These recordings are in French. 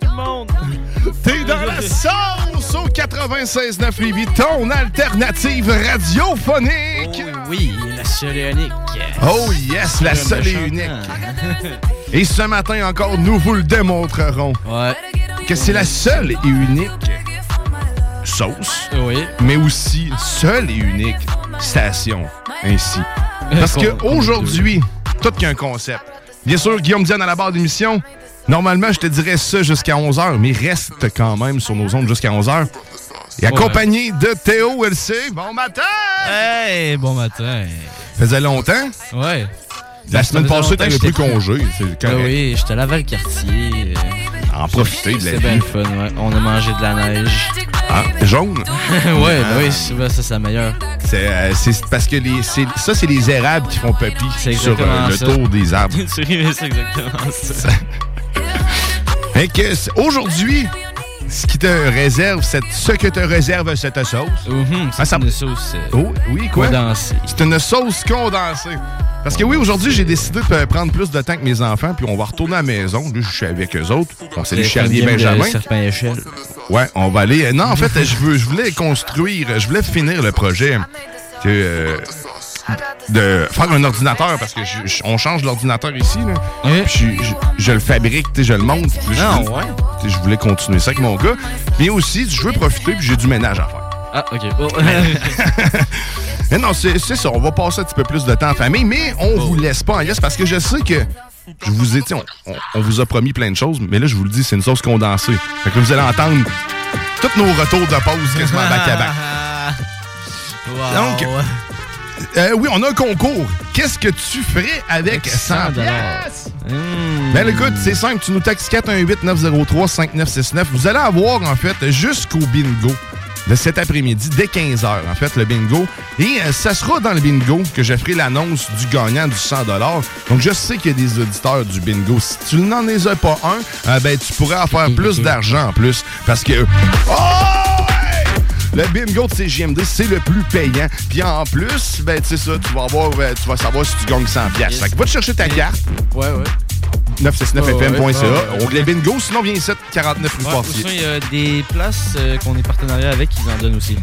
Tout le monde. T'es dans la sauce au 96.9 Lévis, ton alternative radiophonique! Oui, la seule et unique. Oh yes, la seule et unique! Et ce matin encore, nous vous le démontrerons Ouais. que c'est la seule et unique sauce, Oui. mais aussi seule et unique station ainsi. Parce que aujourd'hui, tout qu'il y a un concept. Bien sûr, Guillaume Diane à la barre d'émission. Normalement, je te dirais ça jusqu'à 11h, mais reste quand même sur nos ondes jusqu'à 11h. Et accompagné de Théo LC. Bon matin! Hey, bon matin. Faisait longtemps? Ouais. La Ça semaine passée, t'avais plus congé. Ah correct. oui, j'étais vers le quartier. En profiter de la C'est bien vie. le fun, ouais. On a mangé de la neige. Ah, jaune? ouais, bah oui, ça, c'est la meilleure. C'est euh, parce que les, ça, c'est les érables qui font papy sur euh, le ça. tour des arbres. c'est exactement ça. Fait que c'est- aujourd'hui, ce qui te réserve, cette- ce que te réserve cette sauce? Mhm, Ah, ça- c'est une sauce. euh, Oh, oui, quoi? condensée. C'est une sauce condensée. Parce que oui, aujourd'hui, j'ai décidé de prendre plus de temps que mes enfants, puis on va retourner à la maison. Là, je suis avec eux autres. On salue Charlie et Benjamin. Ouais, on va aller. Non, en fait, je, veux, je voulais construire, je voulais finir le projet. euh, de faire un ordinateur parce que je- je- on change l'ordinateur ici. Là. Oui. Puis je, le fabrique, je le monte. je, Ah, ouais? je voulais continuer ça avec mon gars. Mais aussi, je veux profiter puis j'ai du ménage à faire. Ah, ok. Oh. Mais non, c'est ça. On va passer un petit peu plus de temps en famille, mais on vous laisse pas en laisse parce que je sais que je vous ai, on, on- on vous a promis plein de choses, mais là, je vous le dis, c'est une sauce condensée. Fait que vous allez entendre tous nos retours de pause quasiment back à back. Wow. Donc, Euh, oui, on a un concours. Qu'est-ce que tu ferais avec 100 piastres? Mmh. Ben écoute, c'est simple, tu nous taxes 418-903-5969. Vous allez avoir en fait jusqu'au bingo de cet après-midi dès 15h en fait le bingo et euh, ça sera dans le bingo que je ferai l'annonce du gagnant du 100 Donc je sais qu'il y a des auditeurs du bingo. Si tu n'en es pas un, euh, ben tu pourrais en faire plus d'argent en plus parce que Oh! Le bingo de CGMD, c'est le plus payant. Puis en plus, ben tu sais ça, tu vas avoir euh, tu vas savoir si tu gagnes 100 pièces. Fait que va te chercher ta carte Ouais, ouais. 969fm.ca. Ouais, ouais, ouais. Onglet bingo, sinon viens ici, 49 rue sinon, il y a des places euh, qu'on est partenariat avec qui en donnent aussi.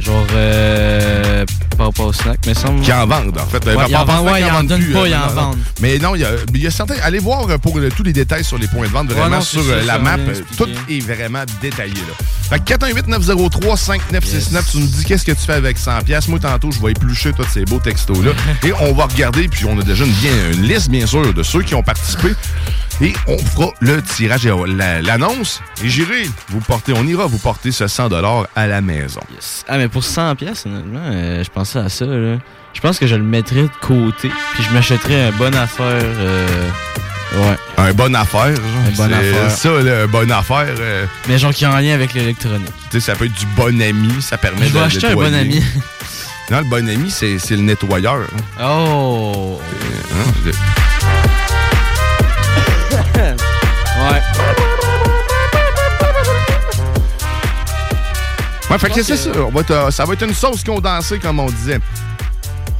Genre, euh, pas, pas au snack, mais semble. Qui en vendent, en fait. Ouais, Pas- ils en vendent, pas ouais, qu'ils ils en vendent donnent plus, pas, euh, ils en non, non. vendent. Mais non, il y a, il y a certains. Allez voir euh, pour euh, tous les détails sur les points de vente. Vraiment, Ouais, non, sur euh, ça, la map, euh, tout est vraiment détaillé. Là. Fait que 418-903-5969, tu nous dis qu'est-ce que tu fais avec 100$. pièces. Moi, tantôt, je vais éplucher tous ces beaux textos-là. et on va regarder, puis on a déjà une, bien, une liste, bien sûr, de ceux qui ont participé. Et on fera le tirage et la- l'annonce. Et j'irai vous porter, on ira vous porter ce 100$ à la maison. Yes. Ah, mais pour 100 pièces, honnêtement, euh, je pensais à ça, là. Je pense que je le mettrais de côté, puis je m'achèterais un bonne affaire. euh, ouais. Un bon affaire. genre. Un bon C'est affaire. Ça, là, un bon affaire. euh, Mais genre qui est en lien avec l'électronique. tu sais, ça peut être du bon ami, ça permet Je de vais acheter un bon ami. Non, le bon ami, c'est le nettoyeur. hein. Oh! Ouais. Ouais, fait que c'est ça. Euh, ça va être une sauce condensée, comme on disait.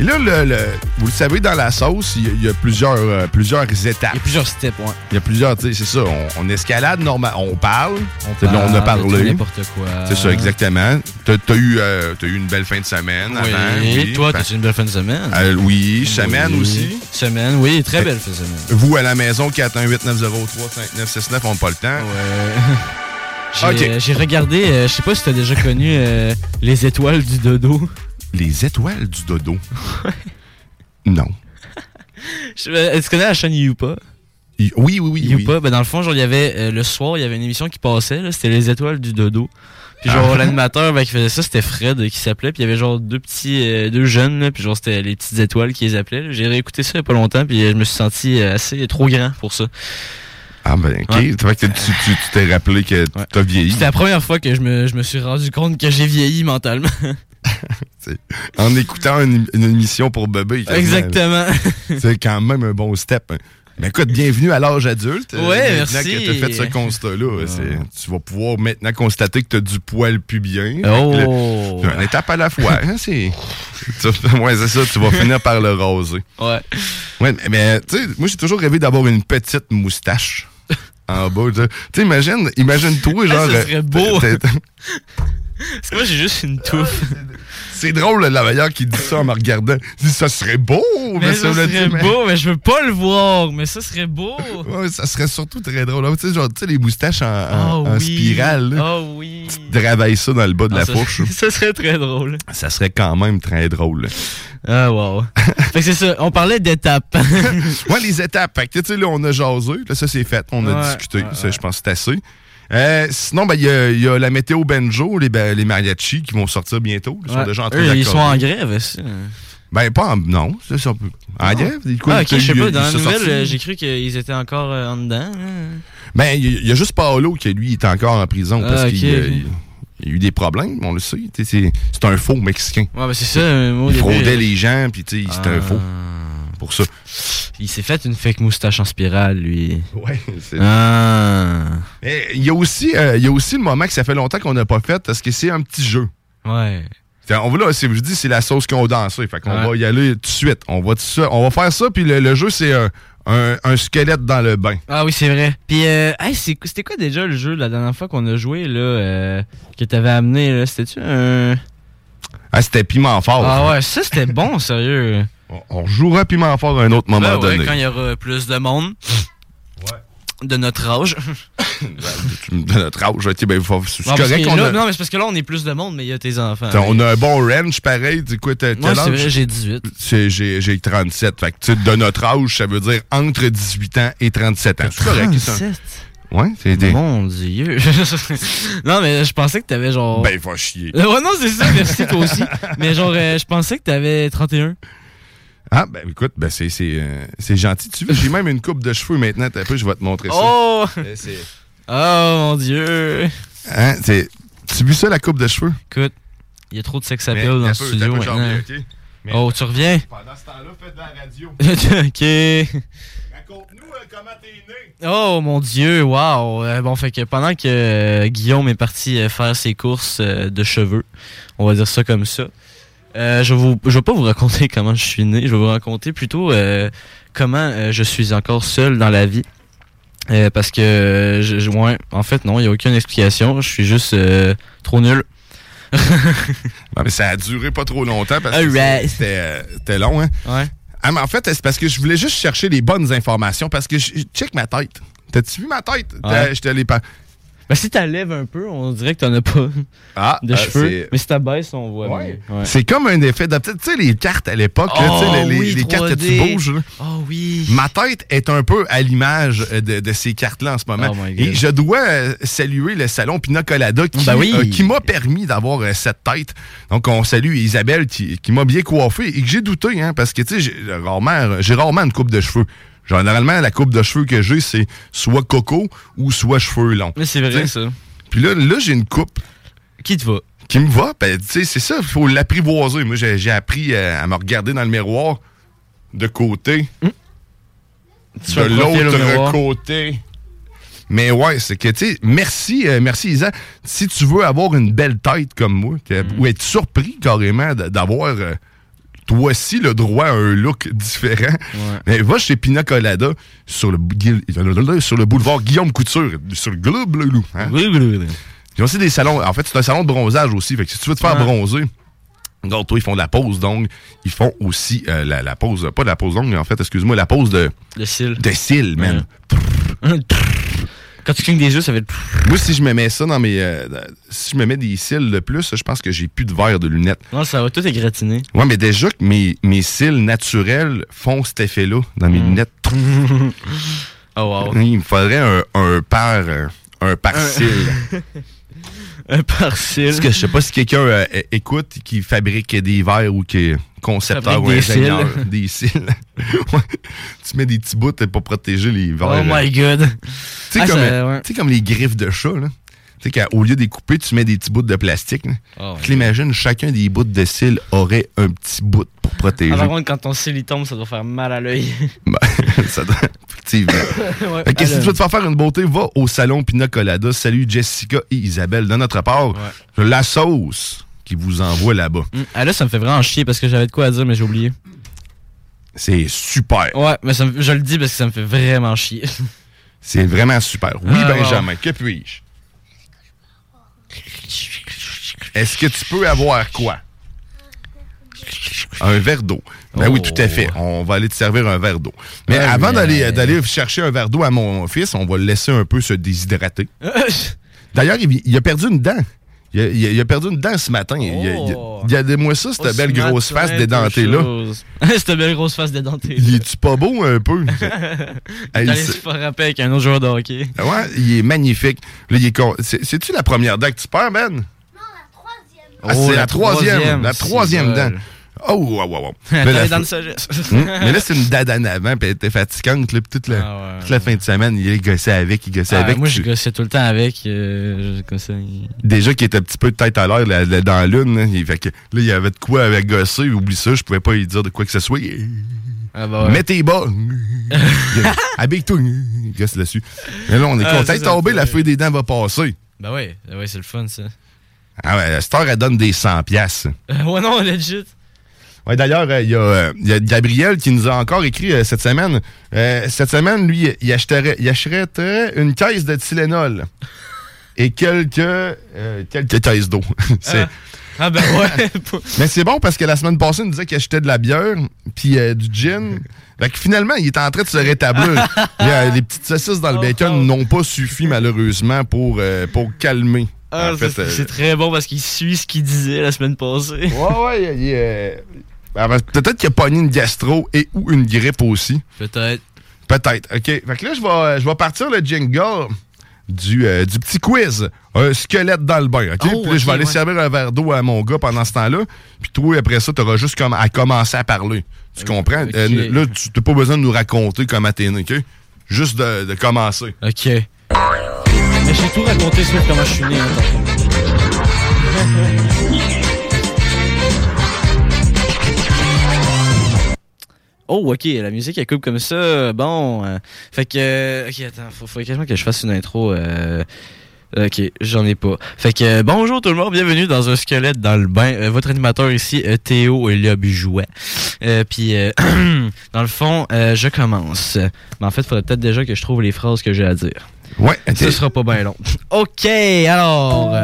Et là, le, le- vous le savez, dans la sauce, il y a, il y a plusieurs, euh, plusieurs étapes. Il y a plusieurs steps, ouais. Il y a plusieurs, tu sais, c'est ça. On, on escalade normal, on parle. On, là, on a parle parlé. N'importe quoi. C'est ça, exactement. T'as as eu, euh, t'as eu une belle fin de semaine Oui. avant. Et toi, Fait- t'as-tu une belle fin de semaine? Euh, oui, semaine Oui. aussi. Semaine, oui, très belle fin de semaine. Vous, à la maison, 418-903-5969, on n'a pas le temps. Ouais. J'ai regardé, euh, je sais pas si t'as déjà connu euh, les étoiles du dodo. Les étoiles du dodo. non. Euh, tu connais la chaîne Youpa? Oui, oui, oui. oui. Youpa, ben dans le fond, genre, il y avait euh, le soir, il y avait une émission qui passait, c'était les étoiles du dodo. Puis genre, Ah. l'animateur ben, qui faisait ça, c'était Fred euh, qui s'appelait. Puis il y avait genre deux petits, euh, deux jeunes, là, puis genre, c'était les petites étoiles qui les appelaient. J'ai réécouté ça il y a pas longtemps, puis je me suis senti assez trop grand pour ça. Ah, ben, OK. Ouais. Fait que tu t'es rappelé que Ouais. t'as vieilli. C'était la première fois que je me, je me suis rendu compte que j'ai vieilli mentalement. En écoutant une, une émission pour bébé. Exactement. C'est quand même un bon step. Mais écoute, bienvenue à l'âge adulte. Ouais, maintenant merci. que tu as fait ce constat-là, c'est- tu vas pouvoir maintenant constater que tu as du poil pubien. Oh. Une étape à la fois. hein, c'est ouais, ça, tu vas finir par le raser. Ouais. Ouais, mais, tu sais, moi j'ai toujours rêvé d'avoir une petite moustache en bas. Tu imagine, imagine-toi, genre. ça serait beau. Parce que moi, j'ai juste une touffe. C'est drôle, la meilleure qui dit ça en me regardant. Il dit, ça serait beau, mais ça me l'a serait mais- beau, mais je veux pas le voir. Mais ça serait beau. Ouais, ça serait surtout très drôle. Tu sais, genre, tu sais, les moustaches en, en- Oh en oui. spirale, là. Oh oui. Tu travailles ça dans le bas de Ah, la ça, fourche. Ça serait très drôle. Ça serait quand même très drôle. Ah, wow. fait que c'est ça. On parlait d'étapes. ouais, les étapes. Fait que, tu sais, là, on a jasé. Là, ça, c'est fait. On a Ouais, discuté. ouais, ça, je pense que c'est assez. Euh, sinon, ben, il y, a- il y a la météo banjo, les, les mariachis qui vont sortir bientôt. Ils sont Ouais. déjà en train Eux, ils sont en grève aussi. Ben, pas en. Non, c'est ça. En grève? Quoi, ah, ok, je sais pas. Dans la nouvelle, euh, j'ai cru qu'ils étaient encore euh, en dedans. là. Ben, il y, a- y juste Paolo qui, lui, est encore en prison parce Ah, qu'il euh, il- il a eu des problèmes, on le sait. C'est un faux Mexicain. Ouais, ben c'est ça. moi, Il fraudait les gens, puis c'était un Ah. faux. Pour ça. Il s'est fait une fake moustache en spirale, lui. Ouais, c'est Ah. Mais il y, a aussi, euh, il y a aussi le moment que ça fait longtemps qu'on n'a pas fait parce que c'est un petit jeu. Ouais. On va là, je dis, c'est la sauce qu'on danse. Fait qu'on Ouais. va y aller tout de suite. On va, ça, on va faire ça, puis le, le jeu, c'est un, un- un squelette dans le bain. Ah oui, c'est vrai. Puis, euh, hey, c'était quoi déjà le jeu la dernière fois qu'on a joué, là, euh, que t'avais amené, là? C'était-tu un... Ah, c'était piment fort. Ah ouais, ça, c'était bon, sérieux. On, jouera piment fort à un autre moment Ben ouais, donné. quand il y aura plus de monde. De notre âge. De notre âge, ok, ben, faut- c'est Non, correct qu'on là- a, Non, mais c'est parce que là, on est plus de monde, mais il y a tes enfants. on a un bon range pareil. Tu quoi, t'as quel c'est vrai, j'ai 18. C'est- J'ai j'ai 37. Fait que, tu sais, de notre âge, ça veut dire entre 18 ans et 37 ans. C'est correct, ça? 37? Ouais, c'est des. Mon Dieu. non, mais je pensais que t'avais genre... Ben, va chier. Ouais, non, c'est ça, merci toi aussi. mais genre, euh, je pensais que t'avais 31. Ah, ben écoute, ben c'est c'est, euh, c'est gentil. Tu veux, j'ai même une coupe de cheveux maintenant. T'as peu, je vais te montrer ça. Oh! C'est- Oh mon dieu! Hein, tu as vu ça, la coupe de cheveux? Écoute, il y a trop de sex appeal dans le studio maintenant. Mais- Oh, tu reviens? Pendant ce temps-là, fais de la radio. ok. Raconte-nous euh, comment t'es né. Oh mon dieu, wow. Euh, bon, fait que pendant que euh, Guillaume est parti faire ses courses de cheveux, on va dire ça comme ça, euh, je ne vais pas vous raconter comment je suis né, je vais vous raconter plutôt euh, comment euh, je suis encore seul dans la vie. Euh, parce que, je, je- ouais, en fait, non, il n'y a aucune explication. Je suis juste euh, trop nul. Mais ça a duré pas trop longtemps parce que c'était long, hein? Ouais. Ah, mais en fait, c'est parce que je voulais juste chercher les bonnes informations parce que je check ma tête. T'as-tu vu ma tête? Ouais. Je te l'ai pas. Ben, si t'enlèves un peu, on dirait que t'en as pas Ah, de euh, cheveux. Mais si t'abaisses, on voit Ouais. C'est comme un effet. Tu sais, les cartes à l'époque, Oh, sais, les, les- oui, les cartes que tu 3D. bouges. là. Oh oui. Ma tête est un peu à l'image euh, de, de ces cartes-là en ce moment. Oh. Et je dois euh, saluer le salon Pina Colada qui, Ben oui. euh, qui m'a permis d'avoir euh, cette tête. Donc, on salue Isabelle qui, qui m'a bien coiffé et que j'ai douté, hein, parce que, tu sais, j'ai rarement, j'ai rarement une coupe de cheveux. Généralement, la coupe de cheveux que j'ai, c'est soit coco ou soit cheveux longs. Mais c'est vrai, T'sais, ça. Puis là, là j'ai une coupe Qui te va? qui me va. Ben, tu sais, c'est ça, il faut l'apprivoiser. Moi, j'ai j'ai appris euh, à me regarder dans le miroir de côté. Tu fais de l'autre côté. Mais ouais, c'est que, tu sais, merci, euh, merci Isa. Si tu veux avoir une belle tête comme moi, que- ou être surpris carrément d'avoir, euh, toi aussi, le droit à un look différent, mais va chez Pina Colada sur le, sur le boulevard Guillaume Couture, sur le globe, là, là, hein. Ils ont aussi des salons. En fait, c'est un salon de bronzage aussi. Fait que si tu veux te faire Ouais. bronzer, regarde, toi, ils font de la pose d'ongles. Ils font aussi euh, la, la pose, pas de la pose d'ongles, mais en fait, excuse-moi, la pose de, Le cil. de cils, man. Quand tu clignes des yeux, ça fait. Moi, si je me mets ça dans mes. euh, si je me mets des cils de plus, je pense que j'ai plus de verre de lunettes. Non, ça va tout égratigner. Ouais, mais déjà que mes, mes cils naturels font cet effet-là dans mes lunettes. Oh wow. Il me faudrait un, un par. Un par cil. Un par-cil. Parce que je sais pas si quelqu'un euh, écoute qui fabrique des verres ou qui est concepteur ou des ingénieur. cils. Des cils. Ouais. Tu mets des petits bouts pour protéger les verres. Oh my god. Tu sais, Ah, comme, euh, ouais. tu comme les griffes de chat, là. Tu sais, qu'au lieu de les couper, tu mets des petits bouts de plastique. Oh, Fait que l'imagine, chacun des bouts de cils aurait un petit bout pour protéger. Ah, par contre, quand ton cil il tombe, ça doit faire mal à l'œil. Ben, ça doit- effectivement. Ouais. Fait que si tu veux te faire faire? Une beauté, va au salon Pina Colada. Salut Jessica et Isabelle. De notre part, la sauce qui vous envoie là-bas. hum, Ah là, ça me fait vraiment chier parce que j'avais de quoi à dire, mais j'ai oublié. C'est super. Ouais, mais ça me- je le dis parce que ça me fait vraiment chier. C'est vraiment super. Oui, Ah, Benjamin, que puis-je? Est-ce que tu peux avoir quoi? Un verre d'eau. Ben oui, tout à fait. On va aller te servir un verre d'eau. Mais Ouais, avant mais- d'aller d'aller chercher un verre d'eau à mon fils, on va le laisser un peu se déshydrater. D'ailleurs, il, il a perdu une dent. Il a, il il perdu une dent ce matin. Il, il a- il a- il moi ça, cette Oh, belle ce grosse matin, face dédentée-là. Cette belle grosse face dédentée. Il est-tu pas beau un peu? Hey, c'est- se avec un autre joueur de hockey. Ouais, il est magnifique. Là, il est con- c'est- C'est-tu la première dent que tu perds, Ben? Ah, Oh, c'est la la troisième. troisième, La troisième dent. Oh, wow, wow, wow. T'as Là, de. Hum, Mais là, c'est une date en avant, puis elle était fatigante. Là, toute, la, Ah ouais, toute la fin de semaine, il gossé avec, il gossait Ah, avec. moi, je gossais tout le temps avec. euh, je gossais. Déjà qu'il était un petit peu de tête à l'air là, dans lune. Là, il, fait que, là, il y avait de quoi avec gosser. Oublie ça, je pouvais pas lui dire de quoi que ce soit. Ah bah ouais. Mets tes bas. Habille-toi. Il gosse là-dessus. Mais là, on est Ah, content. tombé, fait- la feuille des dents va passer. Bah ouais, bah ouais, c'est le fun ça. Ah ouais, la star, elle donne des 100 piastres. Euh, ouais, non, legit. Ouais, d'ailleurs, euh, il y, a, euh, il y a Gabriel qui nous a encore écrit euh, cette semaine. Euh, cette semaine, lui, il achèterait, il achèterait une caisse de Tylenol et quelques, quelques caisses d'eau. C'est- Ah ben ouais. Mais c'est bon parce que la semaine passée, il nous disait qu'il achetait de la bière puis euh, du gin. Fait que finalement, il est en train de se rétablir. Les petites saucisses dans le Oh, bacon oh. n'ont pas suffi, malheureusement, pour, euh, pour calmer. Ah, c'est euh, très bon parce qu'il suit ce qu'il disait la semaine passée. Ouais, ouais, il Peut-être qu'il a pogné une gastro et ou une grippe aussi. Peut-être. Peut-être. OK. Fait que là, je vais, je vais partir le jingle du, euh, du petit quiz. Un squelette dans le bain. OK? Oh, Puis là, je vais aller ouais. servir un verre d'eau à mon gars pendant ce temps-là. Puis toi, après ça, tu auras juste comme à commencer à parler. Tu comprends? Euh, là, tu n'as pas besoin de nous raconter comment t'es né, OK? Juste de, de commencer. Ok. Mais j'ai tout raconté sur comment je suis né. hein, Oh, ok, la musique elle coupe comme ça. Bon, euh, fait que. euh, ok, attends, faut, faut quasiment que je fasse une intro. euh, Ok, j'en ai pas. Fait que euh, bonjour tout le monde, bienvenue dans un squelette dans le bain. Euh, votre animateur ici, euh, Théo Lobjouet. Euh, Puis euh, dans le fond, je commence. Mais en fait, il faudrait peut-être déjà que je trouve les phrases que j'ai à dire. Ouais, Ce sera pas bien long. OK, alors,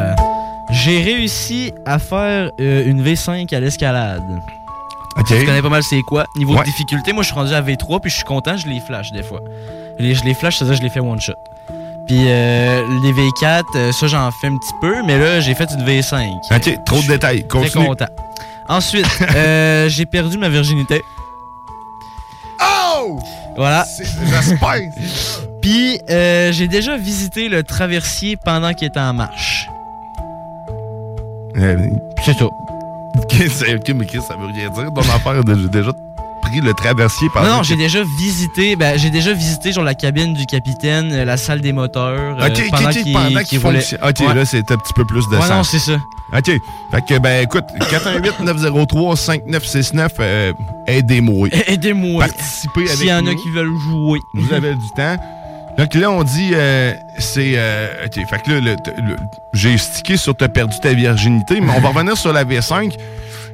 j'ai réussi à faire une V5 à l'escalade. OK. Tu connais pas mal c'est quoi. Niveau Ouais. de difficulté, moi je suis rendu à V3 puis je suis content, je les flash des fois. Les- je les flash, c'est-à-dire je les fais one shot. Puis euh, les V4, euh, ça j'en fais un petit peu, mais là j'ai fait une V5. OK, trop de détails. Très Continue. content. Ensuite, euh, j'ai perdu ma virginité. Oh! Voilà. J'espère. Puis euh, j'ai déjà visité le traversier pendant qu'il était en marche. Euh, C'est ça. OK, mais Chris, ça veut rien dire. Ton affaire, de- j'ai déjà pris le traversier par Non, non, j'ai déjà visité, ben, j'ai déjà visité genre la cabine du capitaine, euh, la salle des moteurs, euh, OK, OK, pendant OK, qu'il pendant qu'il qu'il roulait. fonctionne. OK, Ouais. là, c'est un petit peu plus de Ouais, sens. non, c'est ça. OK. Fait que, ben, écoute, 418-903-5969, euh, aidez-moi. Aidez-moi. Participez avec S'il y en a nous. qui veulent jouer. Vous avez du temps. Donc là, on dit, euh, c'est... euh, OK, fait que là, j'ai stické sur t'as perdu ta virginité, mais on va revenir sur la V5.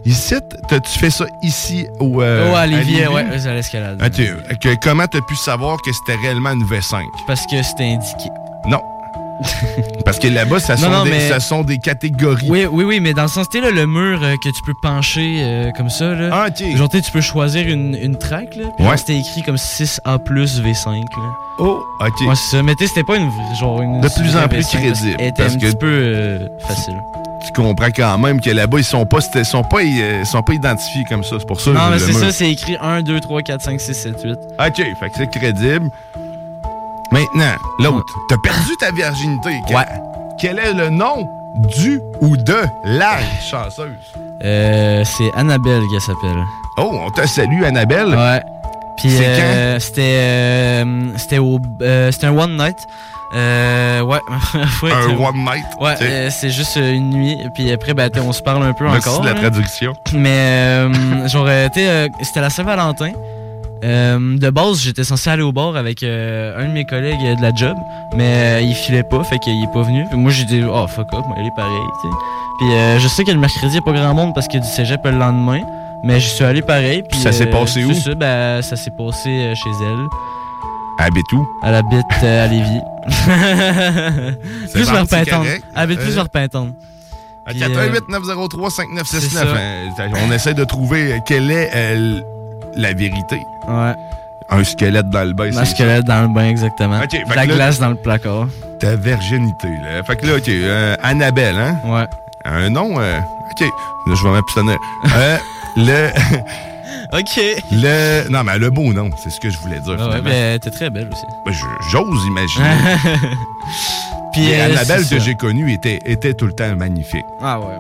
Ici, tu fais ça ici au... euh, oh, à Lévis? ouais, à l'escalade. OK, comment t'as pu savoir que c'était réellement une V5? Parce que c'était indiqué. Non. Parce que là-bas, ça, Non, sont non, des, mais- ça sont des catégories. Oui, oui, oui, mais dans le sens, tu là, le mur euh, que tu peux pencher euh, comme ça, là. Ah, OK. Genre, tu peux choisir une, une track, là. Puis Ouais. c'était écrit comme 6A plus V5, là. Oh, OK. Ouais, c'est ça. Mais tu c'était pas une, genre, une. De plus en plus V5, parce crédible, était parce un que- petit peu euh, facile. Tu comprends quand même que là-bas, ils sont pas, sont pas, ils sont pas identifiés comme ça. C'est pour ça Non, mais c'est ça, c'est écrit 1, 2, 3, 4, 5, 6, 7, 8. OK, fait que c'est crédible. Maintenant, l'autre. T'as perdu ta virginité. Quel, Ouais. Quel est le nom du ou de la chanceuse? Euh, c'est Annabelle qu'elle s'appelle. Oh, on te salue, Annabelle. Ouais. Puis C'est euh, c'était euh, c'était au euh, c'était un one night. Euh, ouais. Un one night. Ouais, euh, c'est juste une nuit. Puis après, ben, on se parle un peu Merci encore. de la traduction. Mais euh, genre, c'était la Saint-Valentin. Euh, de base, j'étais censé aller au bar avec euh, un de mes collègues euh, de la job, mais euh, il filait pas, fait qu'il est pas venu. Puis moi, j'ai dit, oh fuck off, moi, il est pareil, tu sais. Puis euh, je sais que le mercredi, il y a pas grand monde parce qu'il y a du cégep le lendemain, mais je suis allé pareil. Puis Ça s'est passé où? Ça, ben, ça s'est passé chez elle. Habite où? Elle habite à Lévis. plus vers correct. Elle habite plus vers Pinton. À Puis, 418 903 c'est 5969. ça. hein, on essaie de trouver quelle est euh, la vérité. Ouais. Un squelette dans le bain, Un squelette dans le bain, exactement. Ok, fait De la que là- glace dans le placard. ta virginité. Là. Fait que là, OK, euh, Annabelle, hein? Ouais. Un nom, euh, OK, là, je vais m'abstenir. Euh, le, Ok. le... Non, mais le beau nom, c'est ce que je voulais dire, Ah ouais, mais t'es très belle aussi. Ben, J'ose imaginer. Puis euh, Annabelle que j'ai connue était, était tout le temps magnifique. Ah ouais.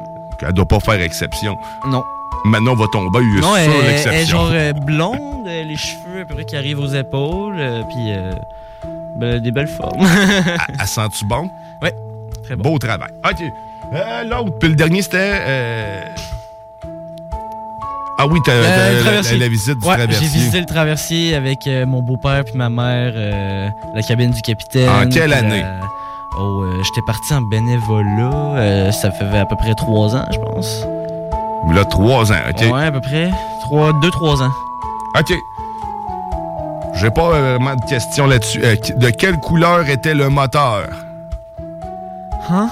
Elle doit pas faire exception. Non. Maintenant, on va tomber Non, sur elle, elle est l'exception. genre euh, blonde, euh, les cheveux à peu près qui arrivent aux épaules, euh, puis euh, ben, des belles formes. Elle- Elle sent-tu bon? Ouais, très bon. Beau travail. OK. Euh, L'autre, puis le dernier, c'était... euh, Ah oui, t'as t'as le la, traversier. la visite du Ouais, traversier. j'ai visité le traversier avec euh, mon beau-père puis ma mère, euh, la cabine du capitaine. En quelle puis année? la- Oh, euh, j'étais parti en bénévolat, euh, ça fait à peu près trois ans, je pense. Là, trois ans, OK? Ouais, à peu près. Trois, deux, trois ans. OK. J'ai pas vraiment de questions là-dessus. Euh, de quelle couleur était le moteur? Hein?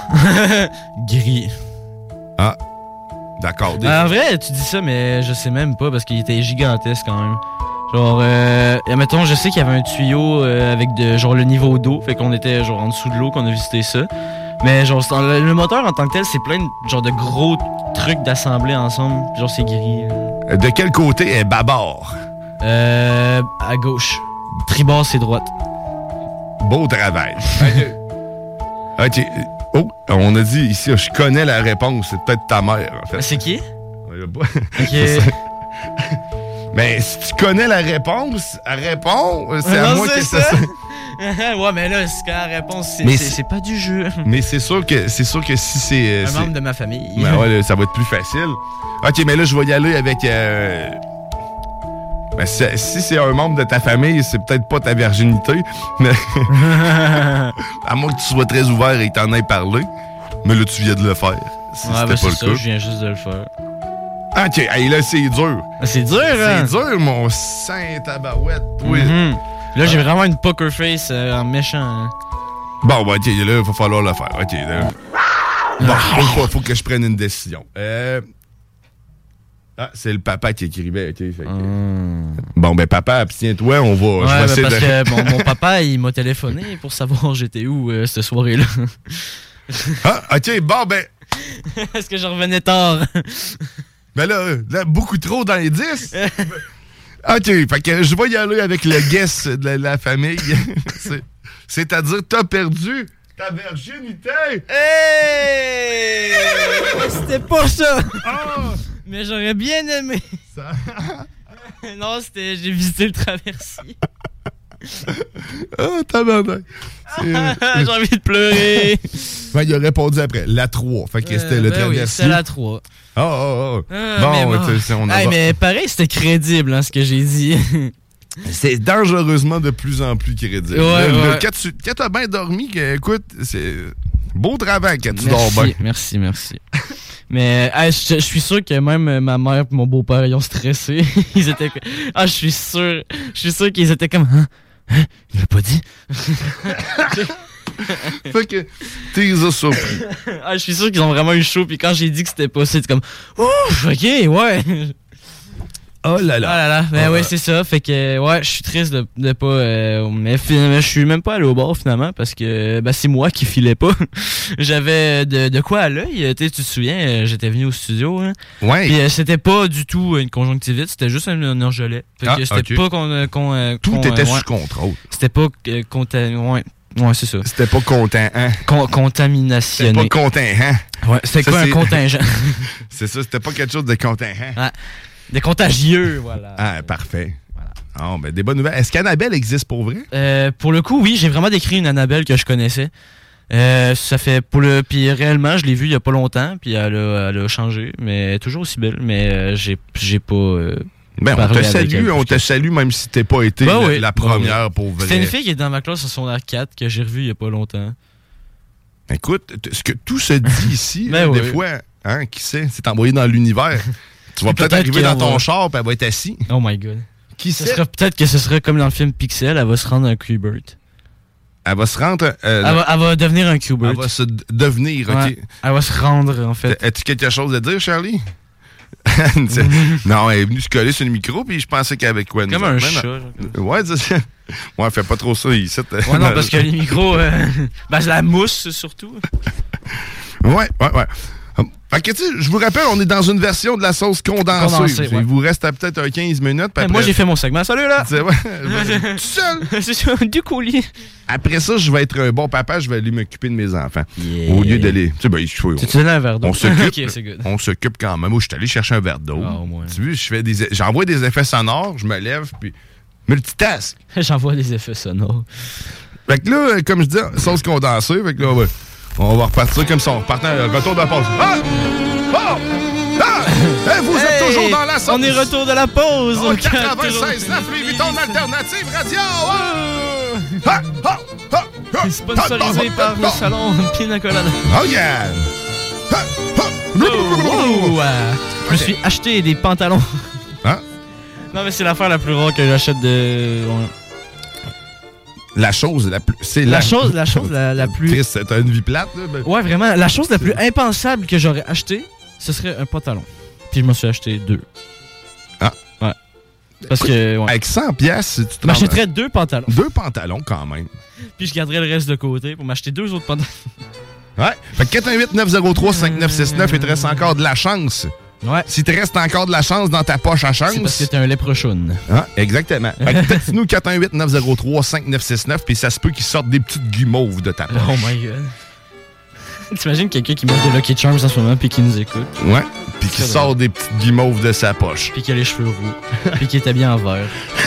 Gris. Ah, d'accord. Des- En vrai, tu dis ça, mais je sais même pas parce qu'il était gigantesque quand même. Genre, euh, mettons, je sais qu'il y avait un tuyau euh, avec de, genre le niveau d'eau, fait qu'on était genre en dessous de l'eau qu'on a visité ça. Mais genre, le, moteur en tant que tel, c'est plein de, genre de gros trucs d'assemblée ensemble. Genre, c'est gris. euh. De quel côté est Babar? Euh, à gauche. Tribord, c'est droite. Beau travail. OK. Oh, on a dit ici, je connais la réponse. C'est peut-être ta mère, en fait. C'est qui? Ok. Mais si tu connais la réponse, réponds. C'est à Non, moi c'est que ça. ouais, mais là, c'est quand la réponse, c'est Mais c'est- pas du jeu. Mais c'est sûr que c'est sûr que si c'est. euh, Un membre de ma famille. Ben ouais, là, ça va être plus facile. Ok, mais là, je vais y aller avec. euh, ben, si si c'est un membre de ta famille, c'est peut-être pas ta virginité. Mais à moins que tu sois très ouvert et que t'en aies parlé. Mais là, tu viens de le faire. Si Ouais, ben, pas le ça, cas. je viens juste de le faire. Ok, hey, là, c'est dur. Ah, C'est dur, hein? C'est dur, mon saint tabarouette. Oui. Mhm. Là, j'ai vraiment une poker face euh, en méchant. hein. Bon, ben, ok, là, il va falloir le faire. Ok, là. Bon, faut, faut- faut que je prenne une décision. Euh... Ah, c'est le papa qui écrivait. ok, fait que- Bon, ben, papa, abstiens-toi, on va. Ouais, je vais ben, essayer parce de- que mon, mon papa, il m'a téléphoné pour savoir j'étais où euh, cette soirée-là. Ah, ok, bon, ben. Est-ce que je revenais tard? Ben là, là, beaucoup trop dans les 10. ok, fait que je vais y aller avec le guess de la, la famille. C'est- C'est-à-dire, t'as perdu ta virginité. Hey! C'était pas ça! Ah! Mais j'aurais bien aimé. Ça- non, c'était. J'ai visité le traversier. Ah, tabarnak. J'ai envie de pleurer. Ben, il a répondu après. La 3. Fait que c'était Euh, le ben oui, c'était la 3. Ah, ah, ah. Ah, bon, mais bon. tu sais, on a Hey, mais pareil, c'était crédible, hein, ce que j'ai dit. C'est dangereusement de plus en plus crédible. Ouais, ouais. Quand tu quand t'as bien dormi, que, écoute, c'est beau travail quand tu merci, dors bien. merci, merci. Mais hey, je je suis sûr que même ma mère et mon beau-père, ils ont stressé. ils étaient Ah, je suis sûr. Je suis sûr qu'ils étaient comme... Hein? Il l'a pas dit? fait que t'es surpris. ah, je suis sûr qu'ils ont vraiment eu chaud. Puis quand j'ai dit que c'était pas ça, c'est comme... Ouf, ok, ouais. Oh là Ah là là, ben ouais, ouais. c'est ça. Fait que, ouais, je suis triste de, de pas. euh, mais finalement, je suis même pas allé au bar finalement parce que ben, c'est moi qui filais pas. J'avais de, de quoi à l'œil. Tu sais, tu te souviens, euh, j'étais venu au studio. Hein, Ouais. Puis euh, c'était pas du tout une conjonctivite, c'était juste un, un orgelet. Fait que Ah, c'était ok. pas qu'on. euh, qu'on, euh, Tout qu'on, était euh, sous ouais. contrôle. C'était pas euh, conta- Ouais, ouais c'est ça. C'était pas content, hein? Con- C'était pas content, hein? Ouais, c'était quoi un contingent? C'est ça, c'était pas quelque chose de content, hein? Ah, Des contagieux, voilà. Ah, parfait. Ah, ben, des bonnes nouvelles. Est-ce qu'Annabelle existe pour vrai? Euh, pour le coup, oui, j'ai vraiment décrit une Annabelle que je connaissais. Euh, ça fait pour le puis réellement, je l'ai vue il y a pas longtemps, puis elle a, elle a changé, mais elle est toujours aussi belle, mais euh, j'ai j'ai pas. Ben, on te salue, on te salue même si t'es pas été la, oui, la première oui. pour vrai. C'était une fille qui est dans ma classe en son 4 que j'ai revue il y a pas longtemps. Écoute, ce que tout se dit ici, Ben là, des oui. fois, hein, qui sait, c'est envoyé dans l'univers. Tu vas peut-être arriver dans ton va- char et elle va être assis. Oh my god. Qui Ce peut-être que ce serait comme dans le film Pixel, elle va se rendre un Qbert. Elle va se rendre. euh, Elle, va, elle va devenir un Qbert. elle va se devenir, OK? Ouais, elle va se rendre en fait. As-tu quelque chose à dire, Charlie? Non, elle est venue se coller sur le micro, puis je pensais avait quoi? Comme un chat. genre. Ouais, ça. Ouais, fais pas trop ça ici. Ouais, non, parce que les micros. euh, ben, c'est la mousse surtout. Ouais, ouais, ouais. Fait que, tu sais, je vous rappelle, on est dans une version de la sauce condensée. Condensée, ouais. Il vous reste à peut-être un 15 minutes. Moi, j'ai fait mon segment. Salut là! Tout seul. du colis. Après ça, je vais être un bon papa, je vais aller m'occuper de mes enfants. Yeah. Au lieu d'aller. Tu sais, ben, il faut- Tu un verre d'eau? on s'occupe. ok, c'est good. on s'occupe quand même. Moi, je suis allé chercher un verre d'eau. Ah. Tu vois, je fais des, j'envoie des effets sonores, je me lève, puis multitask. J'envoie des effets sonores. Fait que là, comme je dis, sauce condensée, fait que là, va, on va repartir comme ça. On repartant, euh, retour de la pause. Ah! Ah! Ah! Hey, vous êtes Hey, toujours dans la sauce. On est retour de la pause. Au au 96 9 Louis Vuitton Alternative Radio. Ah! Ah! Ah! Ah! Ah! Sponsorisé par le salon Pina Colada. Oh yeah! Ah! Ah! Oh, ouais. Je me suis acheté des pantalons. Hein? Non, mais c'est l'affaire la plus rare que j'achète de. La chose la plus. C'est La chose, la chose la, la plus. Chris, t'as une vie plate, là? ben- Ouais, vraiment, la chose la plus impensable que j'aurais acheté, ce serait un pantalon. Puis je m'en suis acheté deux. Ah. Ouais. Parce que, ouais. Avec 100 pièces, tu te m'achèterais deux pantalons. Deux pantalons quand même. Puis je garderais le reste de côté pour m'acheter deux autres pantalons. Ouais. Fait que 418-903-5969, il te reste encore de la chance. Ouais. Si te reste encore de la chance dans ta poche à chance. C'est parce que t'es un léprechaune. Ah, exactement. Texte-nous 418-903-5969, puis ça se peut qu'il sorte des petites guimauves de ta poche. Oh my god. T'imagines quelqu'un qui mange des Lucky Charms en ce moment puis qui nous écoute? Ouais. Puis qui sort des petites guimauves de sa poche. Puis qui a les cheveux roux. puis qui est habillé en vert.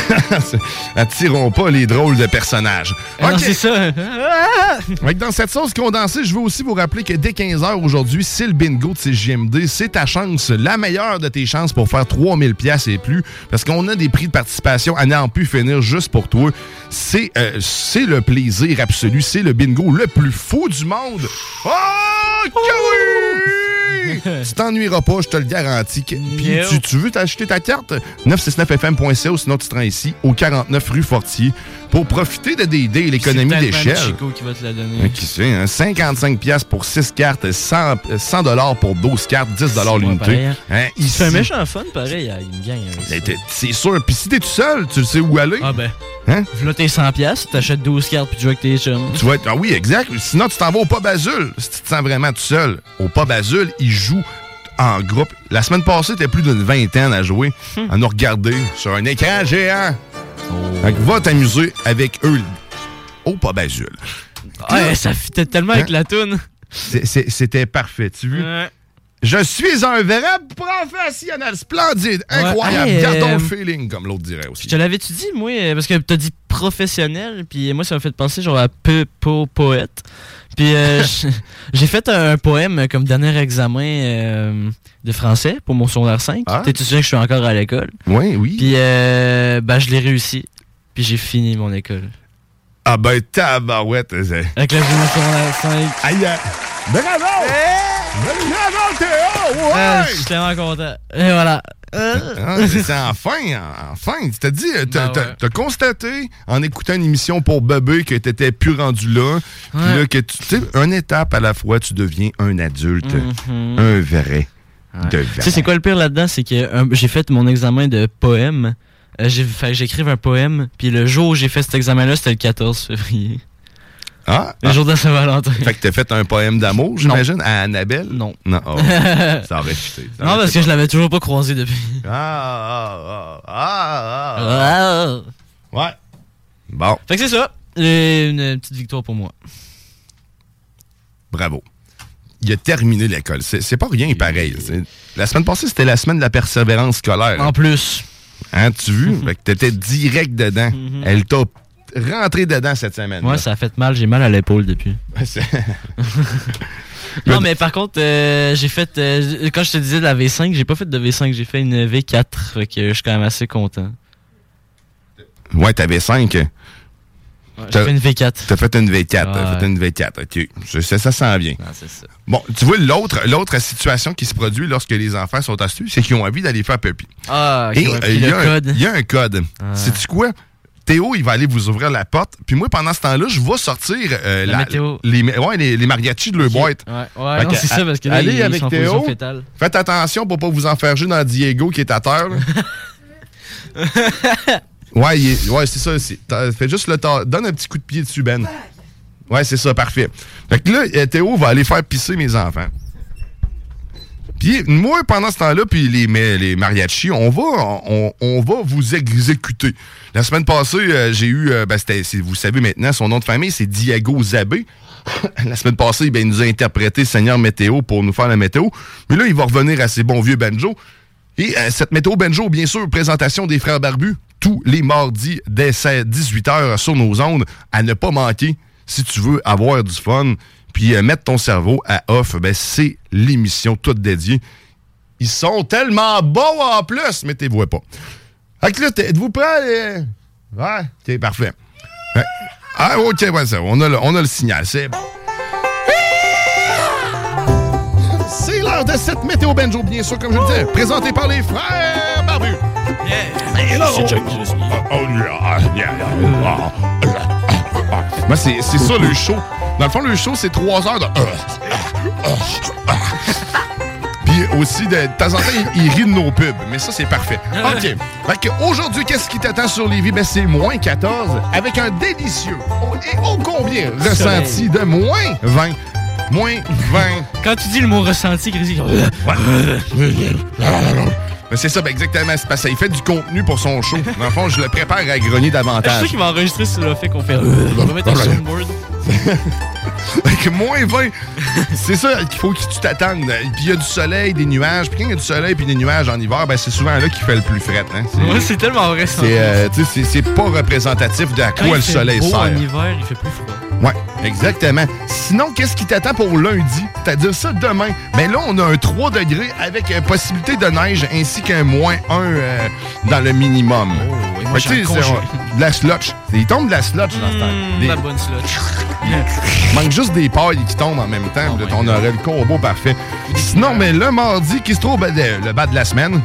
Attirons pas les drôles de personnages. Ah c'est ça. Dans cette sauce condensée, je veux aussi vous rappeler que dès 15h aujourd'hui, c'est le bingo de CGMD. C'est ta chance, la meilleure de tes chances pour faire 3000 pièces et plus. Parce qu'on a des prix de participation à n'en plus finir juste pour toi. C'est euh, c'est le plaisir absolu. C'est le bingo le plus fou du monde. Oh, oui! tu t'ennuieras pas, je te le garantis. Puis tu, tu veux t'acheter ta carte? 969fm.ca ou sinon tu te rends ici au 49 rue Fortier pour profiter de DD et l'économie C'est d'échelle. même Chico qui va te la donner. Qui sait, hein? 55 pièces pour 6 cartes, 100 100 dollars pour 12 cartes, 10 dollars l'unité. hein? Hein, Il ici, fait un méchant fun, pareil. Avec ça. ben, t'es- C'est sûr. Puis si t'es tout seul, tu sais où aller. Ah ben. Hein? Là, t'es 100$, piastres, t'achètes 12 cartes puis tu joues avec tes chums. Tu vas être. Ah oui, exact. Sinon, tu t'en vas au Pub Azul. Si tu te sens vraiment tout seul. Au Pub Azul, ils jouent en groupe. La semaine passée, t'es plus d'une vingtaine à jouer, Hum. à nous regarder sur un écran géant. Oh. Fait que va t'amuser avec eux au Pub Azul. Ouais, ça fitait tellement avec Hein? la toune. C'était parfait, tu vois. Ouais. Je suis un vrai professionnel splendide, incroyable. Hey, Gardons euh, feeling, comme l'autre dirait aussi. Je te l'avais-tu dit, moi, euh, parce que t'as dit professionnel, puis moi, ça m'a fait penser genre à peu po poète. Puis euh, j'ai fait un poème comme dernier examen euh, de français pour mon secondaire 5. Ah. Tu sais que je suis encore à l'école? Oui, oui. Puis euh, ben, je l'ai réussi. puis j'ai fini mon école. Ah ben, tabarouette. c'est- Avec la génération 5. Aïe, aïe. Bravo! Bravo, Théo! Ah, Ouais! je suis tellement content. Et voilà. Euh. Ah, c'est c'est enfin, enfin. Tu t'as dit, euh, t'as Ben ouais. t'as- constaté en écoutant une émission pour bébé que t'étais plus rendu là. Puis là, que tu sais, une étape à la fois, tu deviens un adulte. Mhm. Un vrai. Tu sais, c'est quoi le pire là-dedans? C'est que euh, j'ai fait mon examen de poème. Euh, j'ai fait j'écrive un poème, puis le jour où j'ai fait cet examen-là, c'était le 14 février. Ah, Le jour de Saint-Valentin. Fait que t'as fait un poème d'amour, j'imagine, à Annabelle? Non. Non. oh. ça aurait chuté. ça Non, parce que je l'avais toujours pas croisé depuis. Ah, ah, ah, ah, ah, Ah. Ouais. Bon, Fait que c'est ça. Et Une petite victoire pour moi. bravo. Il a terminé l'école. C'est pas rien pareil. La semaine passée, c'était la semaine de la persévérance scolaire. En plus. Hein, tu vu? Fait que t'étais direct dedans. Elle t'a rentré dedans cette semaine. Moi, ça a fait mal. J'ai mal à l'épaule depuis. Non, mais par contre, euh, j'ai fait. euh, quand je te disais de la V5, j'ai pas fait de V5, j'ai fait une V4. Fait que je suis quand même assez content. Ouais, t'avais 5. Ouais, T'as- j'ai fait une V4. T'as fait une V4. T'as Ouais. fait une V4. OK. Je sais, ça sent bien. Ça. Bon, tu vois, l'autre, l'autre situation qui se produit lorsque les enfants sont astuces, c'est qu'ils ont envie d'aller faire pipi. Ah, Et ouais, euh, il y, le a un- code. il y a un code. Ah. Sais-tu quoi? Théo, il va aller vous ouvrir la porte. Puis moi, pendant ce temps-là, je vais sortir euh, La. Les, ouais, les, les mariachis de leur boîte. Ouais, ouais c'est ça, parce que là, allez ils, avec sont Théo. Faites attention pour pas vous enferger dans Diego qui est à terre. ouais, est- ouais c'est ça. t'as- Fais juste le temps. Donne un petit coup de pied dessus, Ben. Ouais, c'est ça, parfait. Fait que là, euh, Théo va aller faire pisser mes enfants. Puis moi, pendant ce temps-là, puis les, les mariachis, on va, vous exécuter. La semaine passée, euh, j'ai eu, euh, ben, vous savez maintenant, son nom de famille, c'est Diego Zabé. la semaine passée, ben, il nous a interprété Seigneur Météo pour nous faire la météo. Mais là, il va revenir à ses bons vieux banjo. Et euh, cette météo banjo, bien sûr, présentation des frères barbus, tous les mardis dès 18h sur nos ondes, à ne pas manquer si tu veux avoir du fun. Puis euh, mettre ton cerveau à off, ben, c'est l'émission toute dédiée. Ils sont tellement beaux en plus, mais t'es vois pas. Fait que là, t'es- êtes-vous prêts? Ouais, ok, parfait. Ouais. Ah, ok, ouais, ça, on a le, on a le signal, c'est bon. C'est l'heure de cette météo banjo, bien sûr, comme je le disais, présentée par les frères barbus. Oh, oh, yeah, yeah. Moi, c'est ça le show. Dans le fond, le show, c'est trois heures de. Puis aussi, de, de temps en temps, il, il rit de nos pubs. Mais ça, c'est parfait. OK. Fait aujourd'hui, qu'est-ce qui t'attend sur Lévis? Ben, c'est moins 14 avec un délicieux oh, et ô combien ressenti de moins 20. Moins 20. Quand tu dis le mot ressenti, Ben, c'est ça, ben, exactement. C'est parce qu'il fait du contenu pour son show. Dans le fond, je le prépare à grogner je sais davantage. qu'il va enregistrer sur le fait qu'on fait. On va mettre un soundboard. Fait que moins 20, c'est ça qu'il faut que tu t'attendes. Puis il y a du soleil, des nuages. Puis quand il y a du soleil puis des nuages en hiver, ben c'est souvent là qu'il fait le plus fret. Hein? C'est- Ouais, c'est tellement vrai. ça. C'est euh, c'est- pas représentatif de à Quand quoi il le fait soleil beau sert. En hiver, il fait plus froid. Ouais, exactement. Sinon, qu'est-ce qui t'attend pour lundi? C'est-à-dire ça demain. Ben là, on a un 3 degrés avec euh, possibilité de neige ainsi qu'un moins 1 euh, dans le minimum. Oh, moi, Fait c'est- congé. de la slotch. Il tombe de la slotch dans ce temps. Mmh, Des- La bonne slotch. Il manque juste des pailles qui tombent en même temps. Oh là, my on aurait le combo parfait. Sinon, mais le mardi qui se trouve ben, le bas de la semaine.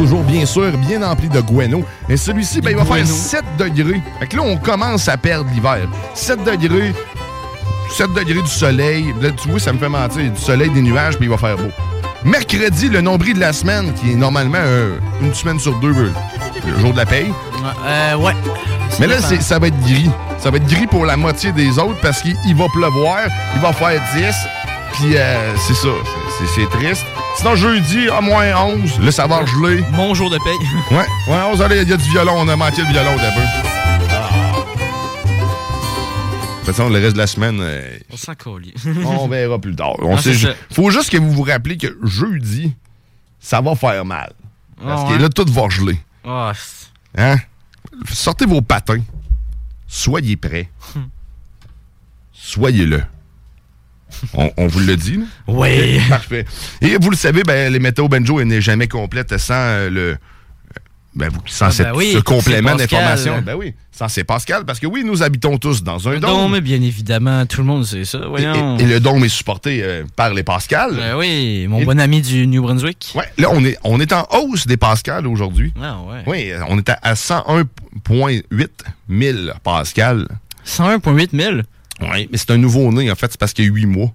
Toujours bien sûr, bien empli de guano. Et celui-ci, ben, il va faire Guano. 7 degrés. Fait que là, on commence à perdre l'hiver. 7 degrés, 7 degrés du soleil. Là, tu vois, ça me fait mentir. Du soleil, des nuages, puis il va faire beau. Mercredi, le nombril de la semaine, qui est normalement euh, une semaine sur deux, euh, le jour de la paye. Euh, ouais. Mais là, ça va être gris. Ça va être gris pour la moitié des autres parce qu'il il va pleuvoir, il va faire 10, puis euh, c'est ça. c'est- triste. Sinon, jeudi, à moins 11, là, ça va geler. Mon jour de paye. Ouais, ouais, 11, allez, il y a du violon, on a manqué le violon d'abord. De toute façon, le reste de la semaine, euh, On s'en on verra plus tard. On Ah, ju- faut juste que vous vous rappelez que jeudi, ça va faire mal. Parce Ah, que ouais. là, tout va geler. C'est- Hein? Sortez vos patins. Soyez prêts. Soyez-le. On, on vous le dit, là? Ouais. Parfait. Et vous le savez, ben, les météo banjo n'est jamais complète sans euh, le, Ben, vous, sans cette- ben oui, ce complément d'information. Ben oui, sans c'est Pascal, parce que oui, nous habitons tous dans un dôme. dôme, bien évidemment, tout le monde sait ça. Et, Voyons. et- et le dôme est supporté euh, par les Pascal. Ben oui, mon Et- bon ami du New Brunswick. Ouais, là, on est, on est en hausse des Pascal aujourd'hui. Ah ouais. Oui, on est à, à 101,8 000 Pascal. 101,8 000. Oui, mais c'est un nouveau-né, en fait, c'est parce qu'il y a 8 mois.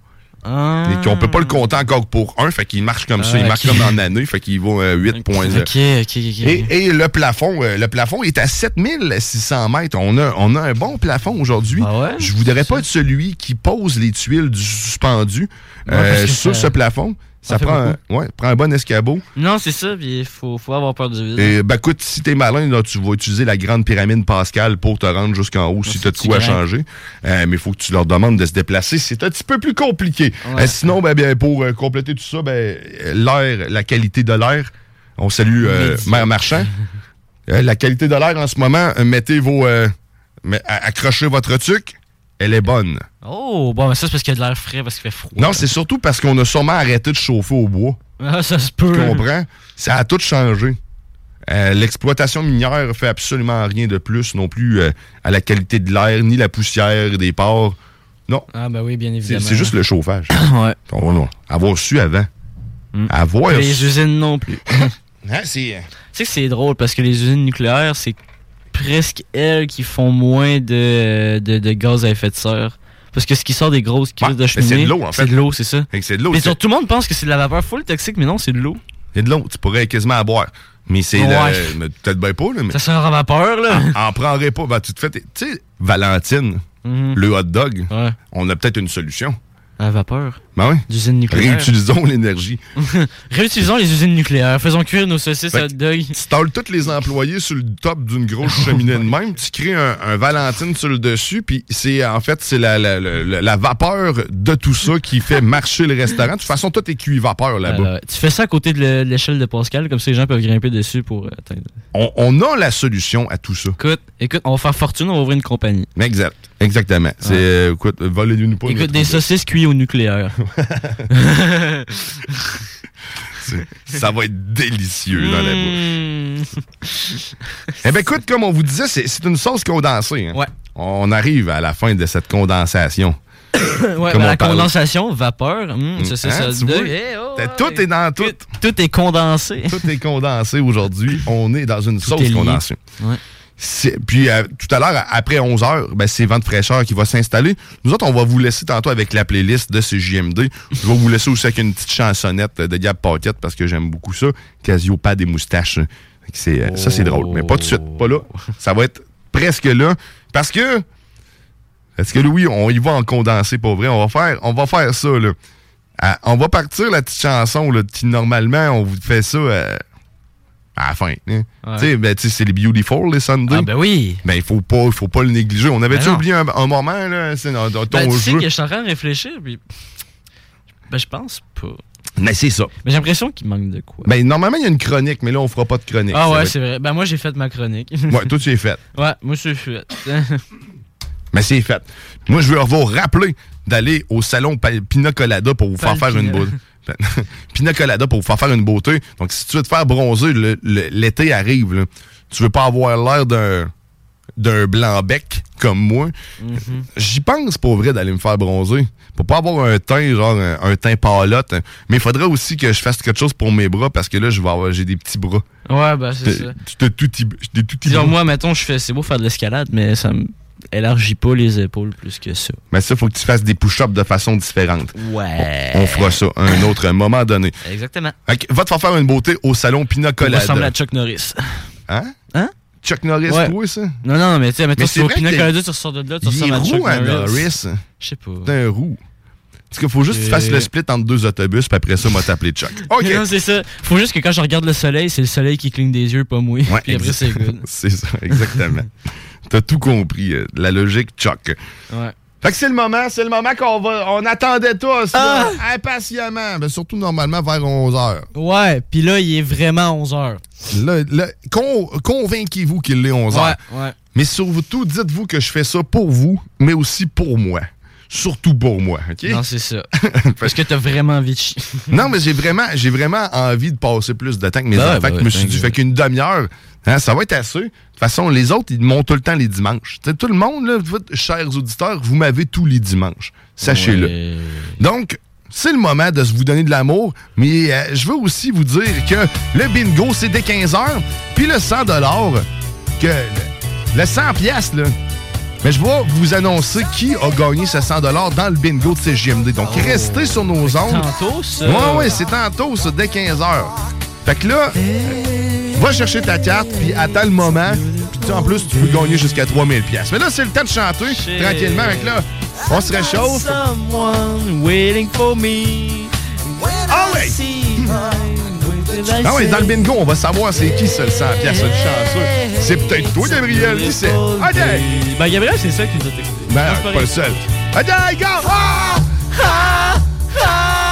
Ah. Et qu'on peut pas le compter encore pour un, fait qu'il marche comme ça, Ah, il marche ok. comme en année, fait qu'il vaut euh, 8,0. Ok, ok, ok. Et, et le plafond, euh, le plafond est à 7600 mètres. On a, on a un bon plafond aujourd'hui. Ah ouais? Je voudrais pas être celui qui pose les tuiles du suspendu Ouais, euh, sur ça- ce plafond. Ça, prend, un, ouais, prend un bon escabeau. Non, c'est ça, puis il faut, faut avoir peur du vide. Et ben écoute, si t'es malin, là, tu vas utiliser la grande pyramide Pascal pour te rendre jusqu'en haut si t'as de quoi grand. changer. Euh, mais il faut que tu leur demandes de se déplacer. C'est un petit peu plus compliqué. Ouais. Euh, sinon, ben, bien, pour euh, compléter tout ça, ben, l'air, la qualité de l'air. On salue. Mère Marchand. La qualité de l'air en ce moment, mettez vos. accrochez votre tuque. Elle est bonne. Oh, bon, mais ça, c'est parce qu'il y a de l'air frais, parce qu'il fait froid. Non, c'est surtout parce qu'on a sûrement arrêté de chauffer au bois. Ah, ça se peut. Tu comprends? Ça a tout changé. Euh, L'exploitation minière fait absolument rien de plus non plus euh, à la qualité de l'air, ni la poussière des ports. Non, Ah, ben oui, bien évidemment. c'est juste le chauffage. ouais. On va avoir su avant. Mm. Avoir Les su. usines non plus. Hein, c'est- Tu sais que c'est drôle parce que les usines nucléaires, c'est presque elles qui font moins de, de, de gaz à effet de serre. Parce que ce qui sort des grosses crises Ouais, de cheminée, c'est de l'eau, en fait. C'est de l'eau, c'est ça. C'est de l'eau. Tout le monde pense que c'est de la vapeur full toxique, mais non, c'est de l'eau. C'est de l'eau. Tu pourrais quasiment à boire. Mais c'est Ouais. Peut-être bien pas, là, mais. Ça sert à vapeur, là. En prendrais pas. Ben, tu te fais. Tu sais, Valentine, Mhm. le hot dog, Ouais. on a peut-être une solution. À vapeur. Ben oui. D'usines nucléaires. Réutilisons l'énergie. Réutilisons les usines nucléaires. Faisons cuire nos saucisses à dog. Tu tolles tous les employés sur le top d'une grosse cheminée de même, tu crées un, un Valentine sur le dessus, puis c'est en fait c'est la, la, la- la vapeur de tout ça qui fait marcher le restaurant. De toute façon, tout est cuit vapeur là-bas. Alors, tu fais ça à côté de le- l'échelle de Pascal, comme ça les gens peuvent grimper dessus pour euh, atteindre. On, on a la solution à tout ça. Écoute, écoute, on va faire fortune, on va ouvrir une compagnie. Exact. Exactement. C'est euh, écoute, volez-nous pas Écoute, des saucisses cuites au nucléaire. Ça va être délicieux dans la Hmm. bouche. Eh bien, écoute, comme on vous disait, c'est une sauce condensée. hein. Ouais. On arrive à la fin de cette condensation. ouais, Comme ben, la condensation, vapeur, Hein, oh, Tout est dans tout. Tout est condensé. Tout est condensé aujourd'hui. On est dans une sauce condensée. Ouais. Puis euh, tout à l'heure, après 11 heures, ben, c'est Vent de fraîcheur qui va s'installer. Nous autres, on va vous laisser tantôt avec la playlist de CJMD. Je vais vous laisser aussi avec une petite chansonnette de Gab Paquette parce que j'aime beaucoup ça. Casio pas des moustaches. Euh, Ça, c'est drôle. Mais pas tout de suite. Pas là. Ça va être presque là. Parce que. Est-ce que Louis, on y va en condensé, pas vrai? On va faire, on va faire ça, là. Ah, on va partir la petite chanson, là, qui normalement, on vous fait ça euh, à la fin. hein. Ouais. Tu sais, ben, tu sais, c'est les Beautiful, les Sunday. Ah ben oui. Ben, il faut pas, faut pas le négliger. On avait Ben oublié un, un moment, là, c'est dans, dans ton Ben, tu sais que je suis en train de réfléchir, puis... Ben, je pense pas. Mais c'est ça. Mais j'ai l'impression qu'il manque de quoi. Ben, normalement, il y a une chronique, mais là, on fera pas de chronique. ah ouais, c'est vrai. Ben, moi, j'ai fait ma chronique. Ouais, toi, tu es fait. ouais, moi, je suis fait. Mais c'est fait. Moi, je veux vous rappeler d'aller au salon Pa- Pina Colada pour vous faire faire une Pina. Pina Colada pour vous faire faire une beauté. Donc, si tu veux te faire bronzer, l'été arrive. Là. Tu veux pas avoir l'air d'un d'un blanc bec comme moi. Mhm. J'y pense pour vrai d'aller me faire bronzer. Pour pas avoir un teint, genre un, un teint palotte. Mais il faudrait aussi que je fasse quelque chose pour mes bras parce que là, je vais avoir, j'ai des petits bras. Ouais, ben, c'est ça. Tu t'es tout, petit- j'ai des tout petits moi, mettons, je fais, c'est beau faire de l'escalade, mais ça me élargit pas les épaules plus que ça. Mais ça, faut que tu fasses des push-ups de façon différente. Ouais. On fera ça à un autre moment donné. Exactement. Va te faire faire une beauté au salon Pina On Colada. ressemble à Chuck Norris. Hein? Hein? Chuck Norris, Ouais. toi, ça? Non, non, mais tu sais, mettons, Mais si au vrai Pina que Colada, tu ressors de là, tu ressembles à Chuck à Norris. Norris. Je sais pas. T'es un roux. Parce qu'il faut juste que tu fasses Euh. le split entre deux autobus, puis après ça, m'a t'appeler Chuck. OK. Non, c'est ça. Faut juste que quand je regarde le soleil, c'est le soleil qui cligne des yeux, pas moi. Ouais, Puis après, c'est good. c'est ça, exactement. T'as tout compris. euh, la logique Chuck. Ouais. Fait que c'est le moment, c'est le moment qu'on va. On attendait tous, Ah! là, impatiemment. Mais surtout normalement vers 11h. Ouais, puis là, il est vraiment 11h. Là, là, con- convainquez-vous qu'il est 11h. Ouais, ouais. Mais surtout, dites-vous que je fais ça pour vous, mais aussi pour moi. Surtout pour moi. OK? Non, c'est ça. Parce que t'as vraiment envie de chier. Non, mais j'ai vraiment, j'ai vraiment envie de passer plus de temps que mes ouais, enfants. ben que ouais, me suis dit, fait qu'une demi-heure, hein, ça va être assez. De toute façon, les autres, ils montent tout le temps les dimanches. Tout le monde, là, chers auditeurs, vous m'avez tous les dimanches. Sachez-le. Ouais. Donc, c'est le moment de vous donner de l'amour, mais euh, je veux aussi vous dire que le bingo, c'est dès 15h, puis le 100 que le, le 100 pièces là, mais je vais vous annoncer qui a gagné ce 100 dans le bingo de CGMD. Donc, restez sur nos ondes. Tantôt, ça. Ouais, ouais, c'est tantôt, ça, dès 15h. Fait que là, va chercher ta carte, puis attends le moment. Puis tu en plus, tu peux gagner jusqu'à 3000 pièces. Mais là, c'est le temps de chanter tranquillement. Que là, on se réchauffe. Someone waiting for me. Ah ouais! Ah ouais, dans le bingo, on va savoir c'est qui ça, le 100 pièces, le chanceux. C'est peut-être toi, Gabriel, qui sait. OK! Ben, Gabriel, c'est ça qui nous a écouté. Ben, pas le seul. OK, go! Ah! Ah, ah,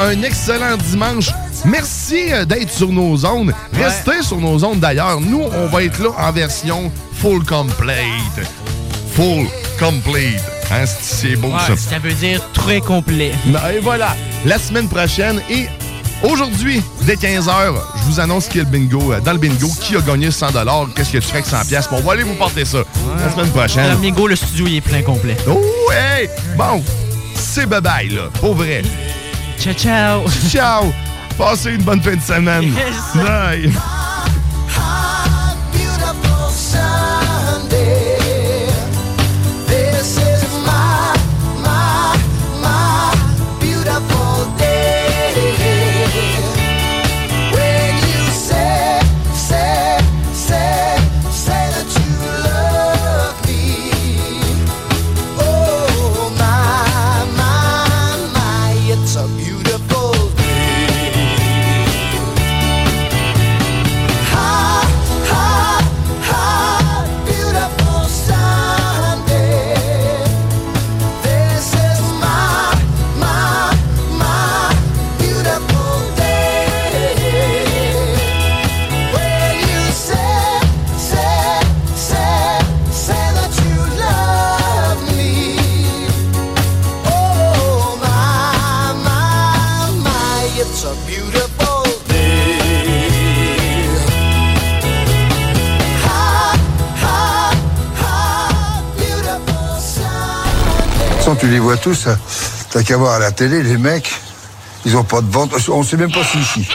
un excellent dimanche. Merci euh, d'être sur nos ondes. Restez sur nos ondes d'ailleurs. Nous, on va être là en version full complete. Full complete. Hein, c'est beau ça. Ouais, ça veut dire très complet. Non, Et voilà, la semaine prochaine et aujourd'hui, dès 15h, je vous annonce qui est le bingo. euh, Dans le bingo, qui a gagné 100 Qu'est-ce que tu fais avec 100 pièces On va aller vous porter ça la semaine prochaine. L'amigo, le studio, il est plein complet. Oh, hey! Bon, c'est bye-bye, là. Pour vrai. Ciao, ciao. Ciao! Passez une bonne fin de semaine. Yes. Bye! Vois tous, hein. t'as qu'à voir à la télé, les mecs, ils ont pas de ventre, on sait même pas si ici.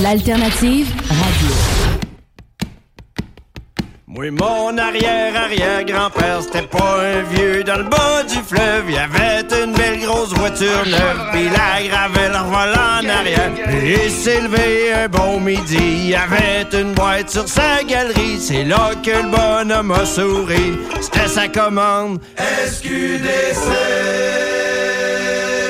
L'alternative radio. Oui, mon arrière-arrière-grand-père, c'était pas un vieux dans le bas du fleuve. Il avait une belle grosse voiture neuve, puis la leur volant en arrière. Et il s'est levé un bon midi, il avait une boîte sur sa galerie. C'est là que le bonhomme a souri, c'était sa commande. SQDC.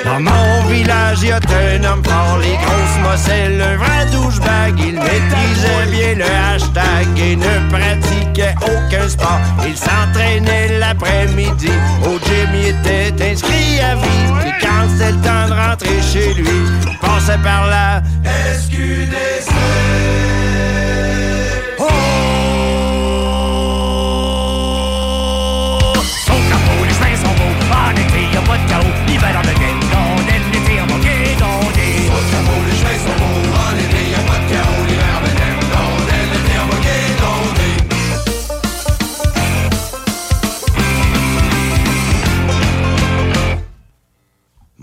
Dans mon village, il y a un homme fort, les grosses mosselles, un vrai douchebag. Il maîtrisait bien le hashtag et ne pratiquait aucun sport. Il s'entraînait l'après-midi, au gym il était inscrit à vie. Et quand c'était le temps de rentrer chez lui, il passait par là. SQDC.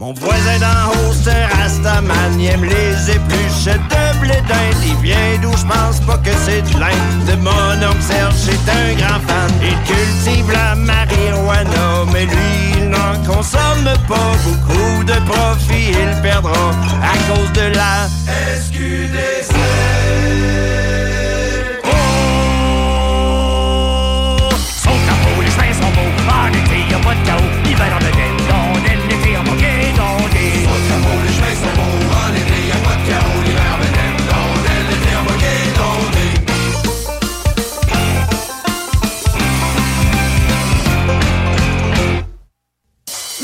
Mon voisin d'en haut, c'est Rastaman. Il aime les épluchettes de blé d'Inde. Il vient d'où je pense pas que c'est du lin. De mon oncle Serge, c'est un grand fan. Il cultive la marijuana, mais lui, il n'en consomme pas beaucoup de profit. Il perdra à cause de la SQDC.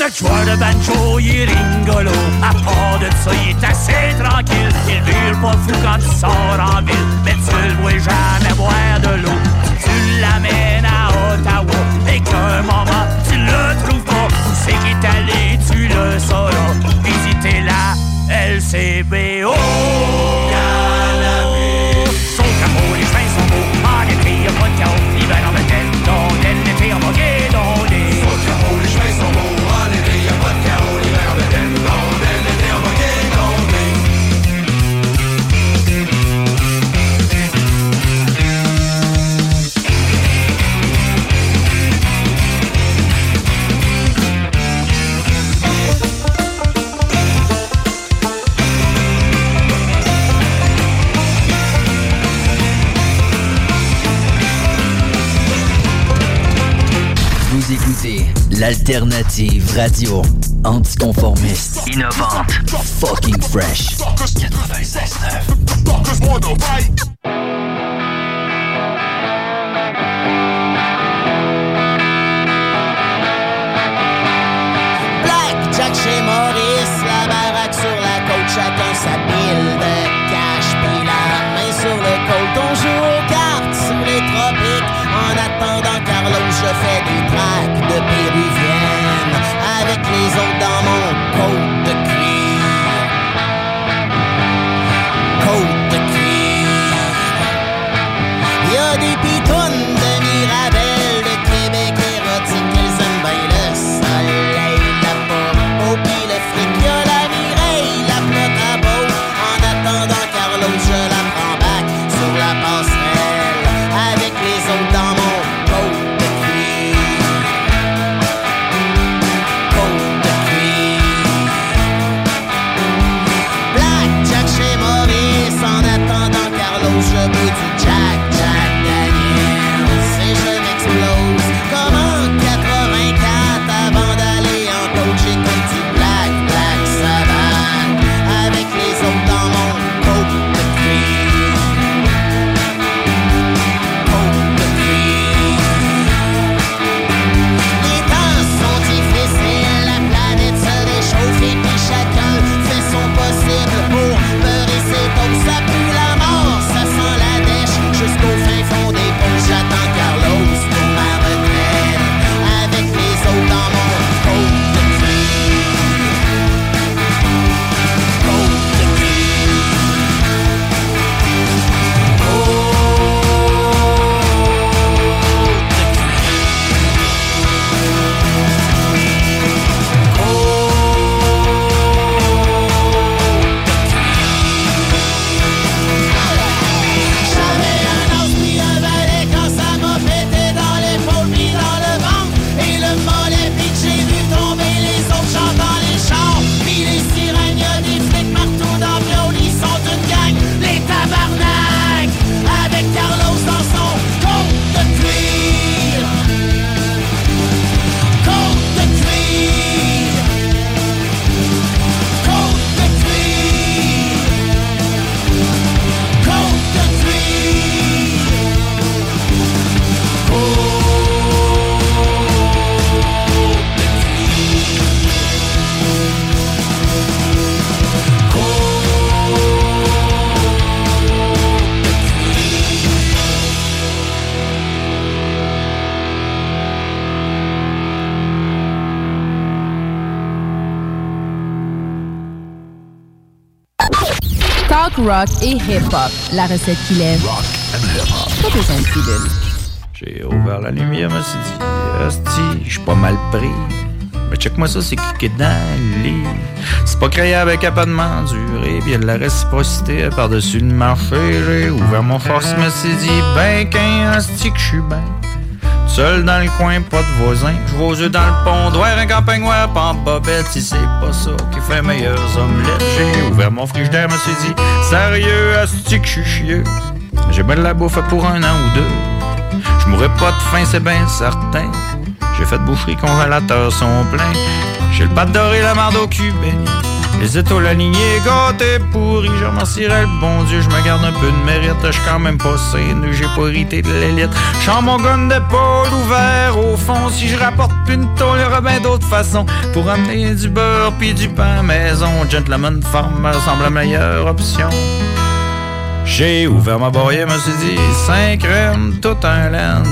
Notre joueur de banjo, il est rigolo. À part de ça, il est assez tranquille. Il vire pas fou quand tu sors en ville. Mais tu le vois jamais boire de l'eau. Tu l'amènes à Ottawa et qu'un moment tu le trouves pas, où c'est qu'il est allé, tu le sauras. Visitez la LCBO. L'alternative radio anticonformiste, innovante, fucking fresh. 96.9. Black Jack chez Maurice, la baraque sur la côte, chacun sa pile de cash, puis la main sur le côte. On joue aux cartes sous les tropiques, en attendant Carlos, je fais des tracks de péruvienne, avec les autres rock et hip-hop. La recette qu'il aime. Rock and hip-hop. Pas besoin de pilule. J'ai ouvert la lumière, me suis dit, hostie, je suis pas mal pris. Mais check-moi ça, c'est cliqué dans le lit? C'est pas créé avec un pas de m'endurer. Puis y a de la réciprocité par-dessus le marché. J'ai ouvert mon force, me suis dit, ben qu'un hostie que je suis ben. Seul dans le coin, pas de voisin. Je aux yeux dans le pont, doigt un campagne noir, pas en bobette. Si c'est pas ça qui fait meilleurs omelettes. J'ai ouvert mon frigidaire, me suis dit, sérieux, hostie que je suis chieux. J'ai bien de la bouffe pour un an ou deux. Je mourrai pas de faim, c'est bien certain. J'ai fait de boucherie, congélateurs sont pleins. J'ai le pâte doré, la marde au cul. Les étoiles alignées, gâtés, pourris. Je remercierai le bon Dieu, je me garde un peu de mérite. Je quand même pas sain, j'ai pas hérité de l'élite. J'en mon gun d'épaule ouvert au fond. Si je rapporte plus une tôle, il y aura bien d'autres façons. Pour amener du beurre puis du pain maison. Gentleman Farmer semble la meilleure option. J'ai ouvert ma boîte, me suis dit, 5 crèmes, tout un land.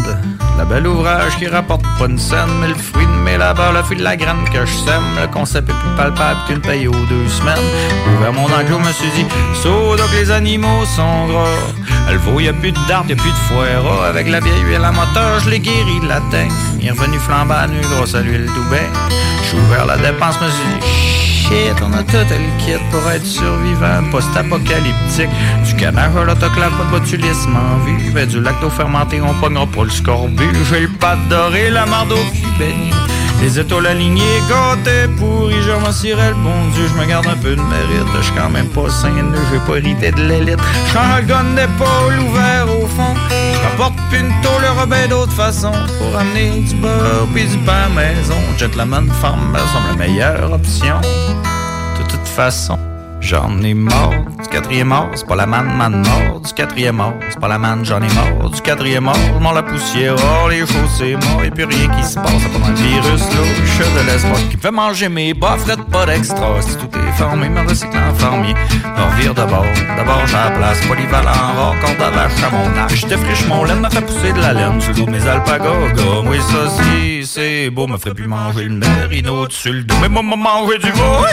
La belle ouvrage qui rapporte pas une scène, mais le fruit de mes labeurs, le fruit de la graine que je sème. Le concept est plus palpable qu'une paye aux deux semaines. Ouvert mon enclos, me suis dit, saut donc les animaux sont gras. Le veau, y a plus de dard, y a plus de foire. Avec la vieille huile à moteur, je l'ai guéri de la teigne. Il est revenu flambant nu grâce à l'huile tout bien. J'ai ouvert la dépense, me suis dit, on a tout le kit pour être survivant, post-apocalyptique. Du canard à l'autoclave, pas de botulisme en vue. Ben, du lacto fermenté, on pognera pas le scorbut. J'ai le pâte doré, la marde au cul béni. Les étoiles alignées, gâtés pourris, je remercierai le bon Dieu, je me garde un peu de mérite, je suis quand même pas sain, j'ai pas hérité de l'élite. J'suis un gun d'épaule ouvert au fond, je une tôle, aura bien d'autres façons pour amener du beurre pis du pain maison. Gentleman Farm me semble la meilleure option. De toute façon, j'en ai mort. Du quatrième mort, c'est pas la manne, man mort. Du quatrième mort, c'est pas la manne, j'en ai mort. Du quatrième mort, je la poussière, oh, les choses c'est mort. Et puis rien qui se passe, c'est pas un virus louche de l'espoir qui me fait manger mes bas, fret pas d'extra. Si tout est formé, me recycle en fermier. Me revire d'abord, d'abord j'ai la place, polyvalent, rare, corde à vache à mon âge. Je défriche mon laine, me fait pousser de la laine sur le dos de mes alpagas. Oui, ça si, c'est beau, me ferait plus manger le merino dessus le dos. Mais moi, m'a manger du veau,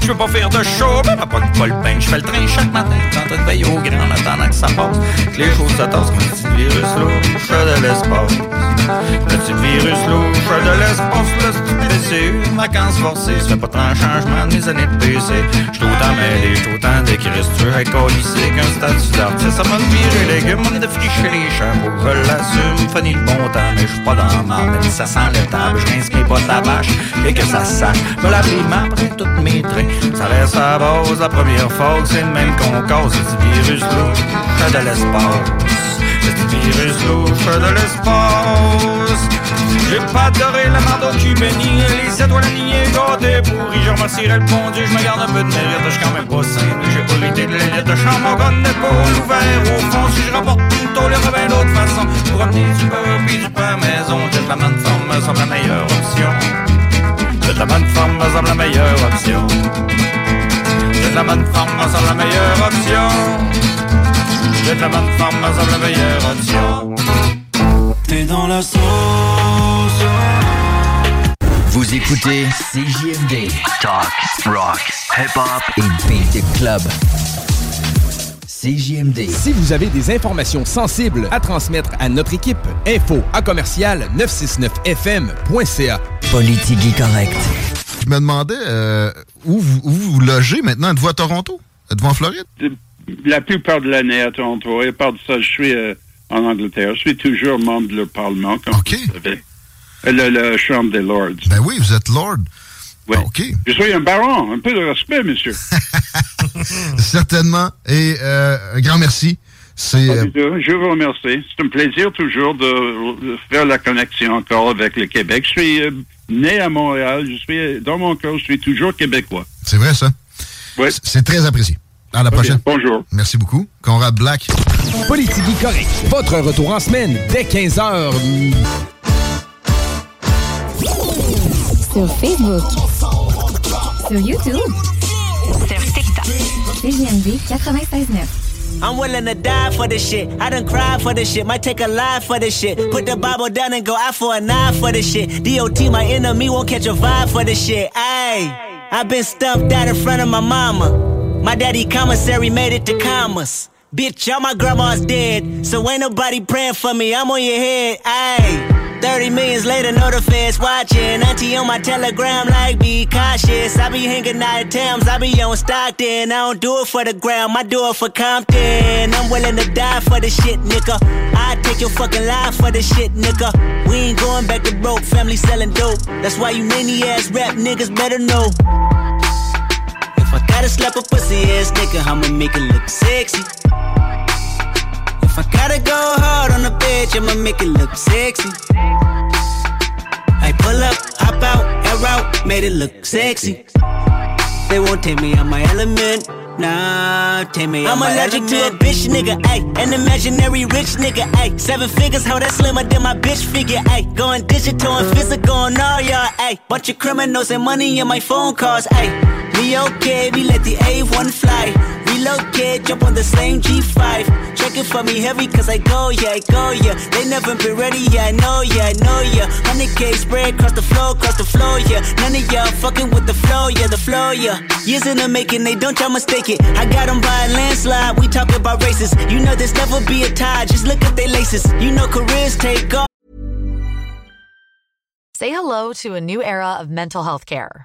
je veux pas faire de mais ma pogne pas le pain. Je fais le train chaque matin, tout en train de veiller au grand en attendant que ça passe. Que les choses se tassent comme un petit virus louche de l'espace. Le petit virus louche de l'espace, le petit PC, une vacance forcée. Ça fait pas tant de changement de mes années de PC. J'suis autant mêlé, j'suis autant décrit, tu veux être colissé qu'un statut d'artiste. Ça m'a viré les légumes, on est de fricher les champs. Je l'assume, fanny le bon temps, mais j'suis pas dans la. Même si ça sent le table, j'rince mes bottes à vache et que ça sache. Me la après toutes mes traits. Ça reste à la première fois c'est le même qu'on cause. Ce petit virus louche de l'espace. Ce petit virus louche de l'espace. J'ai pas adoré la marde au cul les étoiles alignées, gâtées pourries. Je remercierai le bon Dieu, je me garde un peu de mérite, je suis quand même pas sain. J'ai pas hérité de l'élite, je chante mon d'épaule ouvert au fond. Si je il y aura bien d'autres façons. Pour amener du beurre puis du pain maison, j'ai la même forme, me semble la meilleure option. De la bonne femme me semble la meilleure option. La bonne femme me semble la meilleure option. De la bonne femme me semble la meilleure option. T'es dans la sauce. Vous écoutez CJMD. Talk, rock, hip-hop et beat club. CJMD. Si vous avez des informations sensibles à transmettre à notre équipe, info à commercial 969fm.ca. Politique correct. Je me demandais euh, où, vous, où vous logez maintenant? Êtes-vous à Toronto? Êtes-vous en Floride? La plupart de l'année à Toronto. Et par de ça, je suis euh, en Angleterre. Je suis toujours membre du Parlement, comme vous savez. Euh, Le, le Chambre des Lords. Ben oui, vous êtes Lord. Oui. Je suis un baron. Un peu de respect, monsieur. Certainement. Et euh, un grand merci. Euh. Je vous remercie. C'est un plaisir toujours de, faire la connexion encore avec le Québec. Je suis euh, né à Montréal. Je suis, dans mon cœur, je suis toujours québécois. c'est vrai ça? Oui. C'est très apprécié. À la prochaine. Bonjour. Merci beaucoup. Conrad Black. Politique correct. Votre retour en semaine dès 15h. Sur Facebook. Sur YouTube. Sur TikTok. CGMD 96.9. I'm willing to die for this shit. I done cried for this shit. Might take a life for this shit. Put the Bible down and go out for a knife for this shit. DOT, my enemy, won't catch a vibe for this shit. Ayy, i been stumped out in front of my mama. My daddy commissary made it to commas. Bitch, all my grandma's dead, so ain't nobody praying for me. I'm on your head, ayy. 30 millions later, the feds watching. Auntie on my telegram, like, be cautious. I be hanging out at Thames, I be on Stockton. I don't do it for the gram, I do it for Compton. I'm willing to die for the shit, nigga. I take your fucking life for the shit, nigga. We ain't going back to broke, family selling dope. That's why you many ass rap niggas better know. If I gotta slap a pussy ass nigga, I'ma make it look sexy. I gotta go hard on the bitch, I'ma make it look sexy. I pull up, hop out, air out, made it look sexy. They won't take me out my element. Nah, take me out my element. I'm allergic to a bitch nigga, ayy. An imaginary rich nigga, ayy. Seven figures, how that slimmer than my bitch figure, ayy. Going digital and physical on all y'all, ayy. Bunch of criminals and money in my phone calls, ayy. Me okay, we let the A1 fly. Relocate, jump on the same G5. Check it for me heavy, cause I go, yeah, I go, yeah. They never been ready, yeah, I know, yeah, I know, yeah. 100K spread across the floor, across the floor, yeah. None of y'all fucking with the flow, yeah, the flow, yeah. Years in the making, they don't y'all mistake it. I got them by a landslide, we talk about races. You know there's never be a tie, just look at they laces. You know careers take off. Say hello to a new era of mental health care.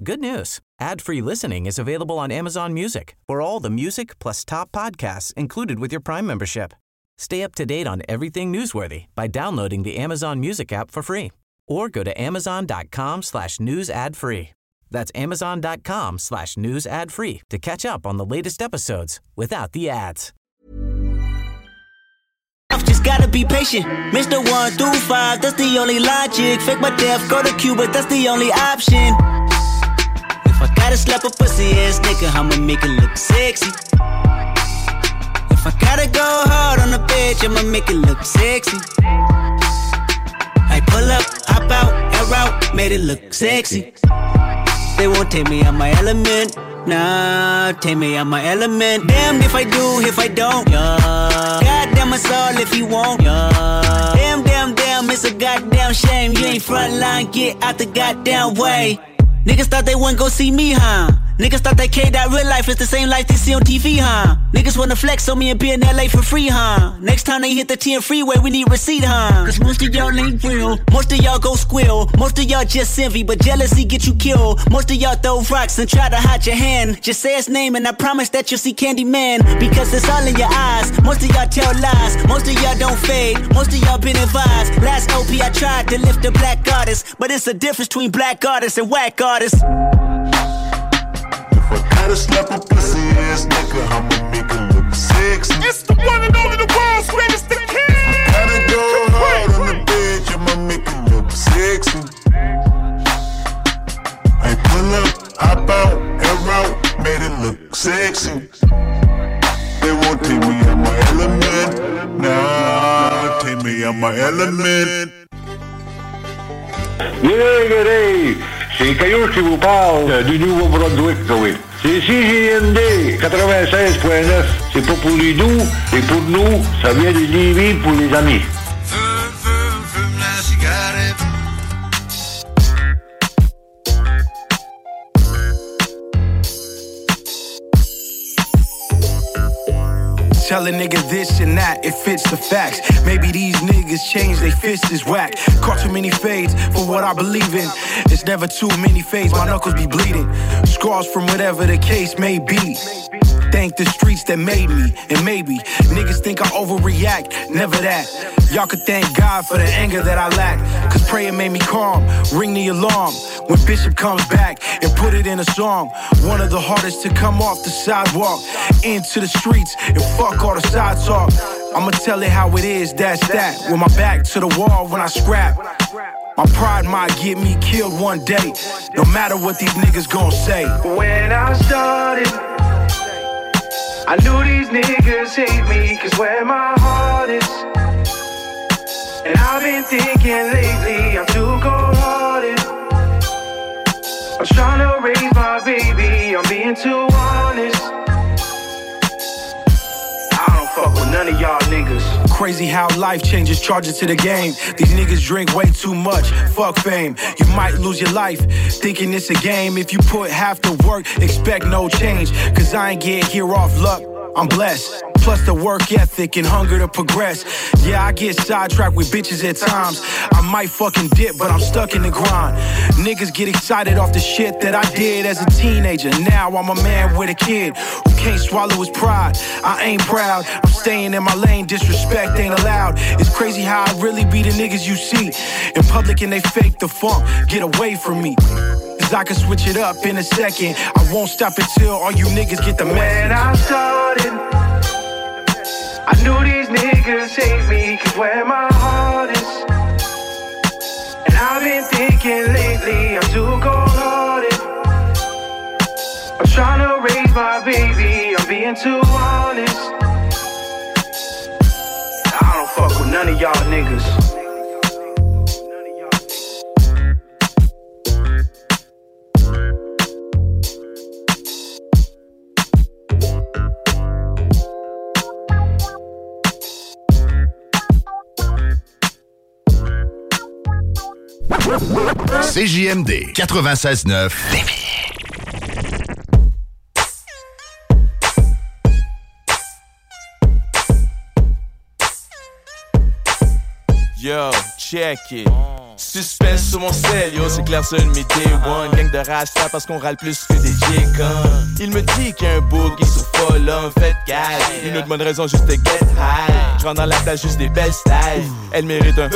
Good news. Ad-free listening is available on Amazon Music for all the music plus top podcasts included with your Prime membership. Stay up to date on everything newsworthy by downloading the Amazon Music app for free or go to amazon.com slash news ad free. That's amazon.com slash news ad free to catch up on the latest episodes without the ads. Just gotta be patient. Mr. One through five, that's the only logic. Fake my death, go to Cuba, that's the only option. If I gotta slap a pussy ass nigga, I'ma make it look sexy. If I gotta go hard on a bitch, I'ma make it look sexy. I pull up, hop out, air out, made it look sexy. They won't take me out my element. Nah, take me out my element. Damn if I do, if I don't. Yeah. Goddamn us all if you won't. Yeah. Damn, damn, damn, it's a goddamn shame. You ain't front line, get out the goddamn way. Niggas thought they wouldn't go see me, huh? Niggas thought that K that real life is the same life they see on TV, huh? Niggas wanna flex on me and be in LA for free, huh? Next time they hit the 10 freeway, we need receipt, huh? Cause most of y'all ain't real. Most of y'all go squill. Most of y'all just envy, but jealousy get you killed. Most of y'all throw rocks and try to hide your hand. Just say his name and I promise that you'll see Candyman. Because it's all in your eyes. Most of y'all tell lies. Most of y'all don't fade. Most of y'all been advised. Last OP I tried to lift a black artist. But it's a difference between black artists and whack artists. Gotta slap a pussy ass nigga, I'ma make it look sexy. It's the one and only the world's greatest the king. Gotta go hard on the bitch, I'ma make it look sexy. I pull up, hop out, air out, made it look sexy. They won't take me out my element, nah, take me out my element. Yeah, G'day, g'day! C'est Caillou qui vous parle du Nouveau-Brunswick, oui. C'est CJMD 96.9. C'est pas pour les doux, c'est pour nous. Ça vient de Lévis pour les amis. Tell a nigga this and that, it fits the facts. Maybe these niggas change, they fists is whack. Caught too many fades for what I believe in. It's never too many fades, my knuckles be bleeding. Scars from whatever the case may be. Thank the streets that made me. And maybe niggas think I overreact, never that. Y'all could thank God for the anger that I lack. Cause prayer made me calm, ring the alarm. When Bishop comes back and put it in a song. One of the hardest to come off the sidewalk into the streets and fuck all the side talk. I'ma tell it how it is, that's that. With my back to the wall when I scrap. My pride might get me killed one day, no matter what these niggas gon' say. When I started, I knew these niggas hate me, cause where my heart is. And I've been thinking lately, I'm too cold hearted. I'm trying to raise my baby, I'm being too honest. None of y'all niggas. Crazy how life changes charges to the game. These niggas drink way too much. Fuck fame. You might lose your life thinking it's a game. If you put half the work, expect no change. Cause I ain't get here off luck. I'm blessed. Plus the work ethic and hunger to progress. Yeah, I get sidetracked with bitches at times. I might fucking dip, but I'm stuck in the grind. Niggas get excited off the shit that I did as a teenager. Now I'm a man with a kid who can't swallow his pride. I ain't proud. I'm staying in my lane. Disrespect ain't allowed. It's crazy how I really be the niggas you see in public and they fake the funk. Get away from me. Cause I can switch it up in a second. I won't stop until all you niggas get the message. When. I started, I knew these niggas hate me, cause where my heart is. And I've been thinking lately, I'm too cold hearted. I'm trying to raise my baby, I'm being too honest. I don't fuck with none of y'all niggas. CJMD 96.9 Yo, check it. Suspense sur mon sel, yo, c'est clair, c'est une mes day one. Gang de rasta parce qu'on râle plus que des J-Guns. Il me dit qu'il y a un boogie sur folle, en fait, gars. Une autre bonne raison, juste de get high. Je rentre dans la place, juste des belles styles. Elle mérite un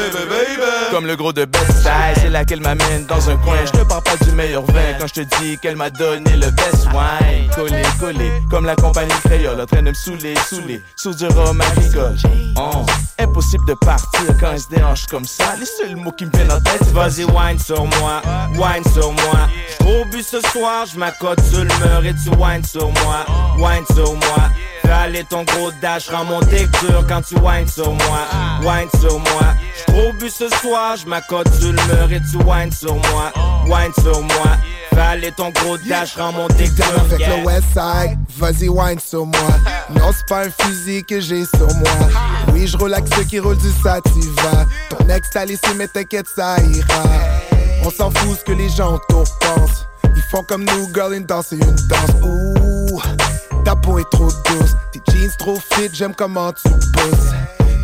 comme le gros de best style. C'est là qu'elle m'amène dans un coin. Je te parle pas du meilleur vin quand je te dis qu'elle m'a donné le best wine. Collé, collé, comme la compagnie créole, en train de me saouler, saouler, sous du rhum agricole. Oh, impossible de partir quand elle se déhanche comme ça. Les seuls mots qui me viennent Vas-y, wine sur moi, wine sur moi. Au but ce soir, je m'accote sur le mur et tu wine sur moi, wine sur moi. Aller ton gros dash, rends mon dur quand tu wine sur moi, wine sur moi. Au but ce soir, je m'accote sur le mur et tu wine sur moi, wine sur moi. Aller ton gros dash, rends mon dur. avec yeah. le Westside, vas-y wine sur moi. Non, c'est pas un fusil que j'ai sur moi. Oui, je avec ceux qui roulent du sativa. Ton ex t'a laissé, mais t'inquiète, ça ira. On s'en fout ce que les gens autour pensent. Ils font comme nous, girl, une danse et une danse. Ouh, ta peau est trop douce. Tes jeans trop fit, j'aime comment tu pousses.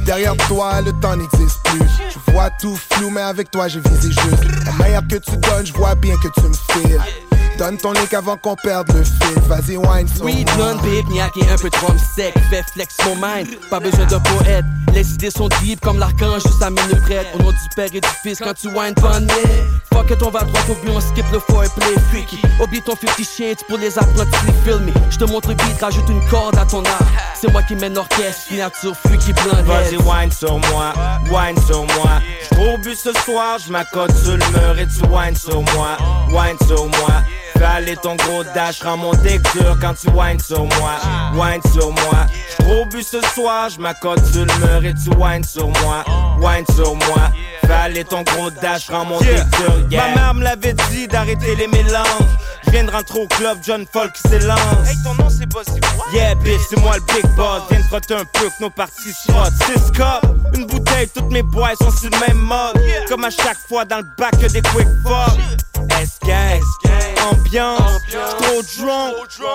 Derrière toi, le temps n'existe plus. Je vois tout flou, mais avec toi, j'ai visé juste. La meilleure que tu donnes, je vois bien que tu me files. Donne ton link avant qu'on perde le fil. Vas-y, wine sur Oui, non, babe, niaque et un peu trop sec. Fais flex mon mind, pas besoin de poète. Les idées sont deep comme l'archange, juste à minute prête. Au nom du père et du fils, quand tu wine, bonne Fuck it, on va droit au but, on skip le foreplay freaky. Oublie ton 50 shades pour les apprentis, me. Je te montre le beat, rajoute une corde à ton art. C'est moi qui mène l'orchestre, signature freaky blanc. Vas-y, wine sur moi, wine sur moi. Au but ce soir, je m'accote sur le mur et tu wine sur moi, wine sur moi. Fais aller ton gros dash, rends mon dur quand tu wine sur moi, wine sur moi. Au but ce soir, je m'accote sur le mur et tu wine sur moi, wine sur moi. Ton gros dash, rends mon Yeah. dick dur, yeah. Ma mère me l'avait dit d'arrêter les mélanges. Je viens de rentrer au club, John Folk s'élance. Hey, ton nom c'est Bossy Yeah, bitch, c'est moi le big boss. Viens de frotter un peu que nos parties se frottent. Six cups, une bouteille, toutes mes bois sont sur le même mode. Comme à chaque fois dans le bac, que des quick fuck. S-gang, ambiance, trop drunk,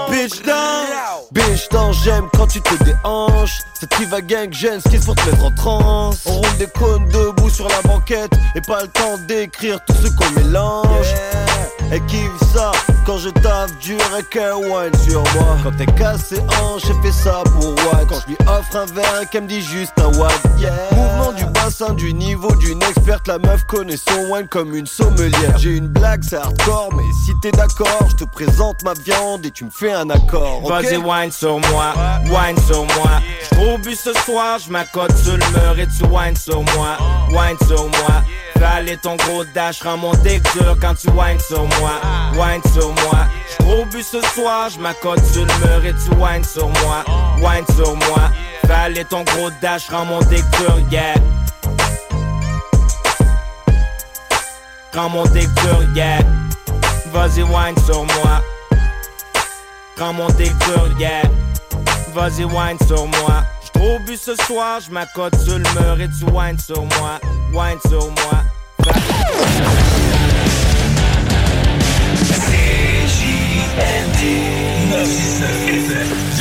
bitch down. Biche dans j'aime quand tu te déhanches Cette qui va gang gêne ce qu'il faut te mettre en transe On roule des cônes debout sur la Et pas le temps d'écrire tout ce qu'on mélange. Elle kiffe ça quand je taffe dur et wine sur moi? Quand t'es cassé en, j'ai fait ça pour one Quand je lui offre un verre qu'elle me dit juste un one yeah. Mouvement du bassin, du niveau d'une experte. La meuf connaît son wine comme une sommelière. J'ai une blague, c'est hardcore, mais si t'es d'accord Je te présente ma viande et tu me fais un accord ok? Vas-y, wine sur moi, wine sur moi. J't'ai bu ce soir, j'm'accote sur le mur et tu wine sur moi, wine sur moi. Aller ton gros dash, rends mon dur quand tu wine sur moi, wine sur moi. J't'ai bu ce soir, j'm'accote sur le mur et tu wine sur moi, wine sur moi. Aller ton gros dash, rends mon dur, yeah. Rends mon dur, yeah. Vas-y, wine sur moi. Rends mon dick dur, yeah. Vas-y, wine sur moi. J't'ai bu ce soir, j'm'accote sur le mur et tu wine sur moi. Wine sur moi.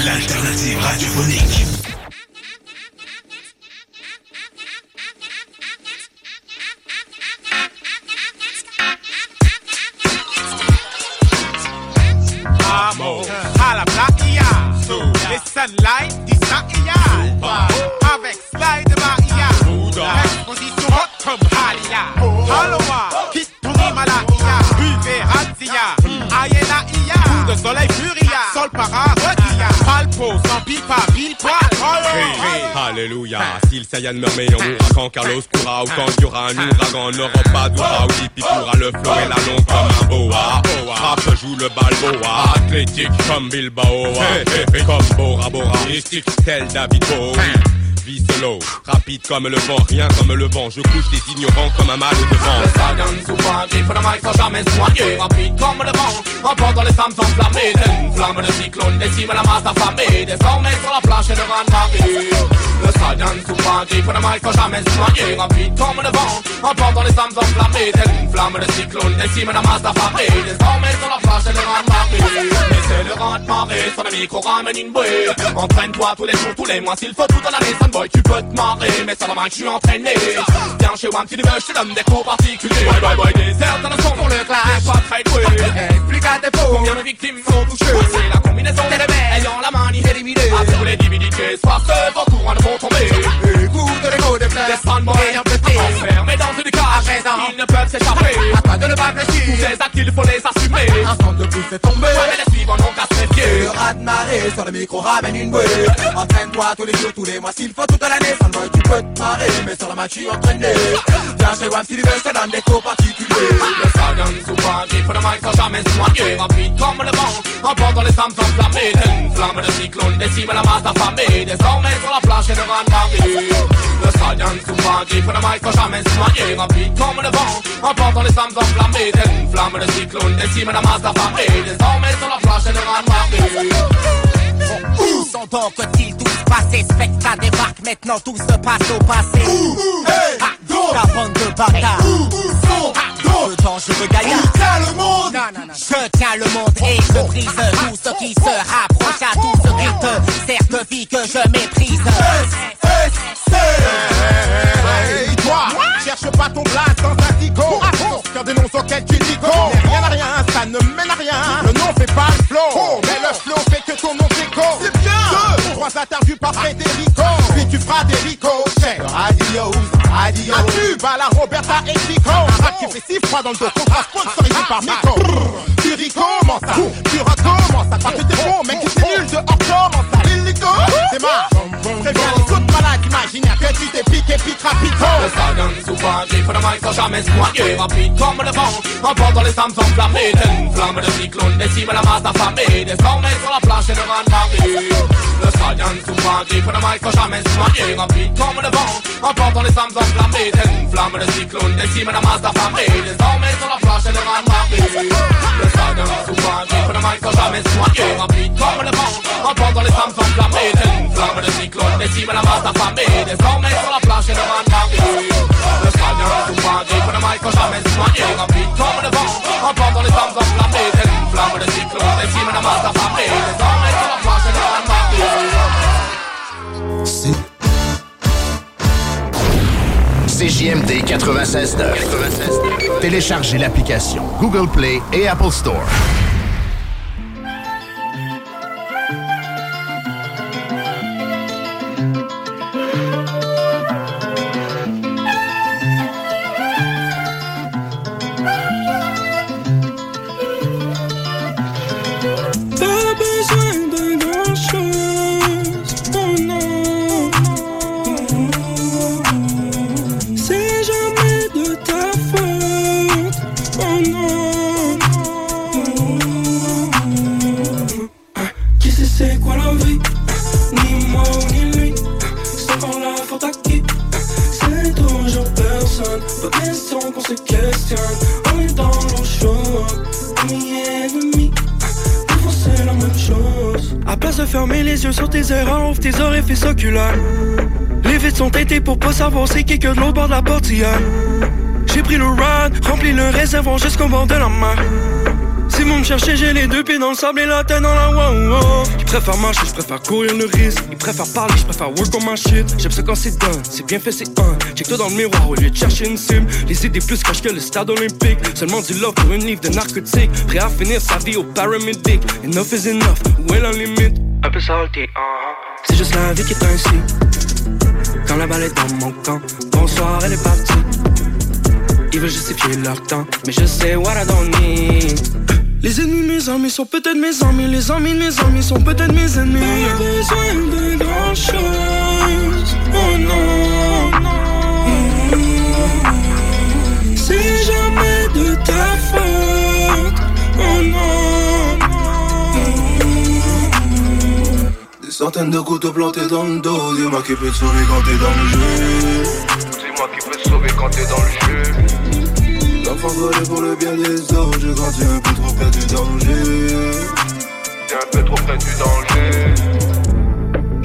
L'alternative radiophonique. À la Blakia Les sunlight d'Israël Avec slide de Maria hot comme Halia. Haloa, Kituri Malaya Buvez Hatzia Ayena Coup de soleil furia. Sol para Sans pipa, poil Alléluia. Si le Saiyan meurt, mais on mourra quand Carlos pourra ou quand il y aura un ouragan, on n'aura pas d'aura ou Hippie pourra le flow et la longue comme un boa. Rap joue le balboa, athlétique comme Bilbao, comme Bora Bora, mystique tel David Bowie. Vie solo, rapide comme le vent, rien comme le vent. Je couche des ignorants comme un mal de vent. Le Sagan qui fait le mic sans jamais soigner Rapide comme le vent, emportant les femmes enflammées une flamme de cyclone, décime la masse affamée Désormais sur la plage et le rang Paris Le Sagan souvent qui fait le mic sans jamais soigner Rapide comme le vent, emportant les femmes enflammées. Telle une flamme de cyclone, décime la masse affamée Désormais sur la plage et rang Paris Mais c'est le rang marée, sur le micro ramène une bouée. Entraîne-toi tous les jours, tous les mois, s'il faut toute l'année Boy, tu peux te marrer, mais ça va je suis entraîné. Viens chez Wam, si tu veux, je te donne des cours particuliers. Boy, boy, boy, airs dans le son pour le clash. Pas très doué, explique à tes faux Combien de victimes sont touchées? C'est la combinaison des rebelles la tous les divinités, soir que vos courants ne vont tomber Écoute l'écho des fleurs Des fanboys ayant pété Enfermés dans une cage ils ne peuvent s'échapper de ne pas fléchir Tous ces actes, il faut les assumer? Un centre de plus est tombé. Ouais, mais les suivants n'ont qu'à se méfier. Le de marée sur le micro ramène une bouée. Entraîne-toi tous les jours, tous les mois s'il faut toute l'année. Fanboy tu peux te marrer mais sur le match tu entraîné. Viens chez Wam si tu veux te donne des cours particuliers. Le Sagan souvent qui fait le mic sans jamais soigner Rapide comme le vent, emportant les femmes enflammées. Une flamme de cyclone, décime la masse affamée Désormais sur la plage et le rang Paris Le Sagan souvent qui fait le mic sans jamais soigner Rapide comme le vent, emportant les femmes enflammées Une flamme de cyclone, décime la masse affamée Désormais sur la plage et le rang Où sont donc ils tous passés Spectre débarque, maintenant tout se passe au passé Ah, La bande de bâtards Le dangereux gaillard le monde Je tiens le monde et je brise tout ce qui se rapproche à tout ce qui te sert de vie que je méprise Hey, toi, cherche pas ton place dans un dico Car des noms auxquels tu dis go. Rien à rien, ça ne mène à rien. Le nom fait pas le flow. Mais le flow fait que ton nom déco C'est bien. Deux, trois interviews par Federico Puis tu feras des ricochets Adios, adios. Un tube à la Roberta et Chico? Un rap qui fait si froid dans le dos Contrat sponsorisé par Miko Tu recommences ça, rapido Le souvent qui fait le mic sans jamais soigner Rapide comme le vent, emportant les femmes enflammées Telle une flamme de cyclone, décime la masse affamée Désormais sur la plage et le Paris Le souvent qui fait le mic les de cyclone, décime la masse la plage le Paris Le jamais Rapide comme le vent, emportant les femmes enflammées Telle une flamme cyclone, décime la masse affamée sur la plage CJMD 96.9. Téléchargez l'application Google Play et Apple Store. Sur tes erreurs, ouvre tes orifices oculaires. Les vides sont teintés pour pas savoir c'est qui que de l'autre bord de la portière. J'ai pris le ride, rempli le réservoir jusqu'au bord de la mer. Si vous me cherchez, j'ai les deux pieds dans le sable et la tête dans la wow wow. Ils préfèrent marcher, je préfère courir le risque. Ils préfèrent parler, je préfère work on my shit. J'aime ça quand c'est done, c'est bien fait, c'est un. Check-toi dans le miroir au lieu de chercher une cible. Les idées plus cachent que le stade olympique. Seulement du love pour une livre de narcotique. Prêt à finir sa vie au paramédic. Enough is enough, où est la limite? Un peu salty, uh -huh. C'est juste la vie qui est ainsi. Quand la balle est dans mon camp, bonsoir, elle est partie. Ils veulent justifier leur temps, mais je sais what I don't need. Les ennemis, mes amis sont peut-être mes amis. Les amis, mes amis sont peut-être mes ennemis. Pas besoin de grand chose. Oh non. Des centaines de couteaux plantés dans le dos. Dis-moi qui peut te sauver quand t'es dans le jeu. Dis-moi qui peut te sauver quand t'es dans le jeu. L'enfant volé pour le bien des autres. Je grandis un peu trop près du danger. T'es un peu trop près du danger.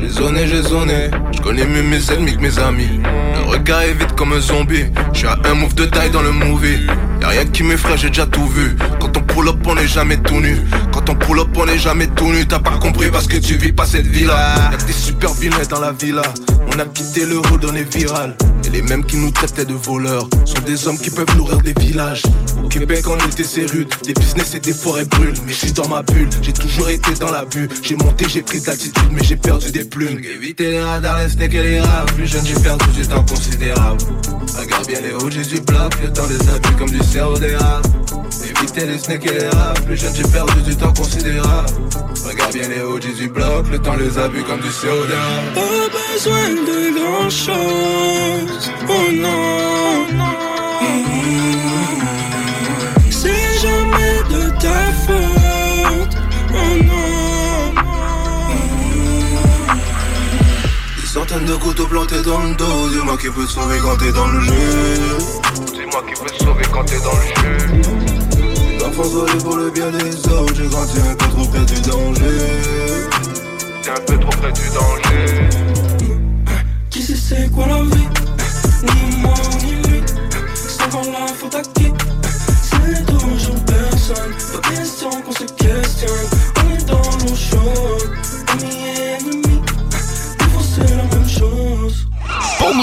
J'ai zoné, j'ai zoné. Je connais mieux mes ennemis que mes amis. Le regard est vite comme un zombie. Je suis à un move de taille dans le movie. Y'a rien qui m'effraie, j'ai déjà tout vu. Quand on pull up, on n'est jamais tout nu. Quand on pull up, on n'est jamais tout nu. T'as pas compris parce que tu vis pas cette vie-là. Y'a que des super dans la villa. On a quitté le road, on est viral. Les mêmes qui nous traitaient de voleurs sont des hommes qui peuvent nourrir des villages. Au Québec, on était c'est rude. Des business et des forêts brûlent. Mais je suis dans ma bulle. J'ai toujours été dans la bulle. J'ai monté, j'ai pris de l'attitude, mais j'ai perdu des plumes. Éviter les radars, les snakes et les rats. Plus jeune, j'ai perdu du temps considérable. Regarde bien les hauts, j'ai du bloc. Le temps des abus comme du cerveau des. Éviter les snakes et les rats. Plus jeune, j'ai perdu du temps considérable. Regarde bien les hauts, j'ai du bloc. Le temps les abus comme du rats. Pas besoin de grand chose. Oh non. C'est jamais de ta faute. Oh non. Des centaines de couteaux plantés dans le dos. Dis-moi qui peut te sauver quand t'es dans le jeu. Dis-moi qui peut te sauver quand t'es dans le jeu. L'enfance volée pour le bien des autres. J'ai grandi un peu trop près du danger. T'es un peu trop près du danger. Qui sait c'est quoi la vie? Ni moi ni lui C'est encore la faute à qui? C'est toujours personne Pas question qu'on se questionne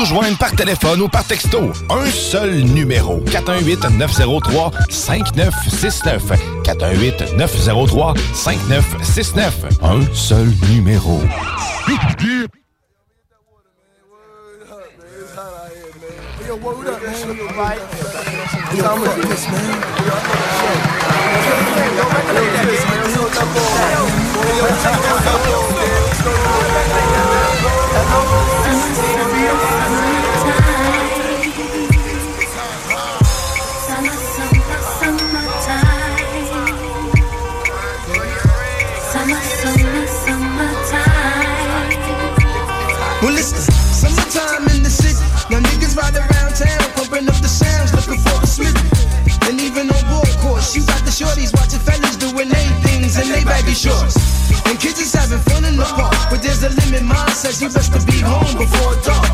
nous joindre par téléphone ou par texto, un seul numéro. 418-903-5969. 418-903-5969. Un seul numéro. A limit. Mom says you best to be home before dark.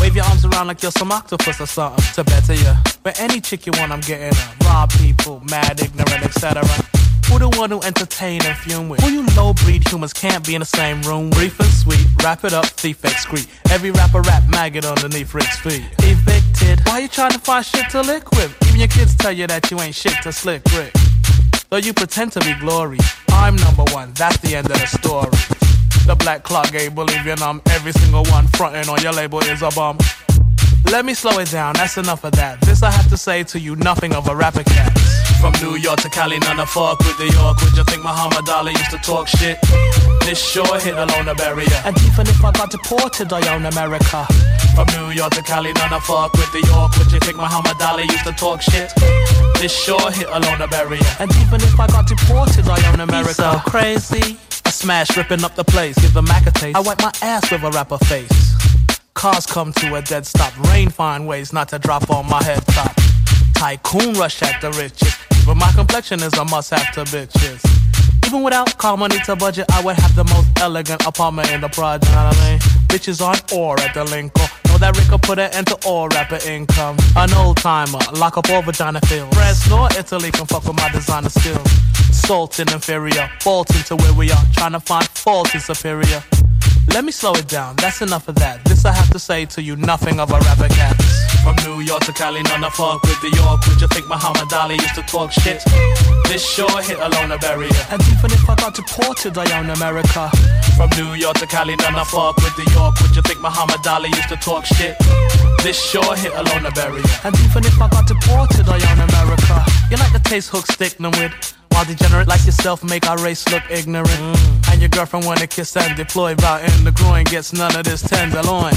Wave your arms around like you're some octopus or something. To better you. But any chick you want, I'm getting her. Rob people, mad, ignorant, etc. Who the one who entertain and fume with? Who you low breed humans can't be in the same room? Brief and sweet, wrap it up, thief excrete. Every rapper rap maggot underneath Rick's feet. Evicted. Why you trying to find shit to lick with? Even your kids tell you that you ain't shit to slick Rick. Though you pretend to be glory, I'm number one. That's the end of the story. The black clock gay believing I'm every single one fronting on your label is a bum. Let me slow it down, that's enough of that. This I have to say to you, nothing of a rapper cat. From New York to Cali, none of fuck with the York. Would you think Muhammad Ali used to talk shit? This sure hit along the barrier. And even if I got deported, I own America. From New York to Cali, none of fuck with the York. Would you think Muhammad Ali used to talk shit? This sure hit along the barrier. And even if I got deported, I own America. He's so crazy. Smash, ripping up the place, give the Mac a taste. I wipe my ass with a rapper face. Cars come to a dead stop. Rain find ways not to drop on my head top. Tycoon rush at the riches. But my complexion is a must have to bitches. Even without car money to budget, I would have the most elegant apartment in the project. You know what I mean? Bitches on or at the Lincoln. Know that Rick could put an end to all rapper income. An old timer, lock up all vagina fields. France nor Italy can fuck with my designer skills. Salt in inferior, fault into where we are. Trying to find fault superior. Let me slow it down, that's enough of that. This I have to say to you, nothing of a rapper cat. From New York to Cali, none of fuck with the York. Would you think Muhammad Ali used to talk shit? This sure hit along a barrier. And even if I got deported, I own America. From New York to Cali, none of fuck with the York. Would you think Muhammad Ali used to talk shit? This sure hit along a barrier. And even if I got deported, I own America. You like the taste hook stick with? While degenerate like yourself make our race look ignorant. And your girlfriend wanna kiss and deploy Vow in the groin gets none of this tenderloin.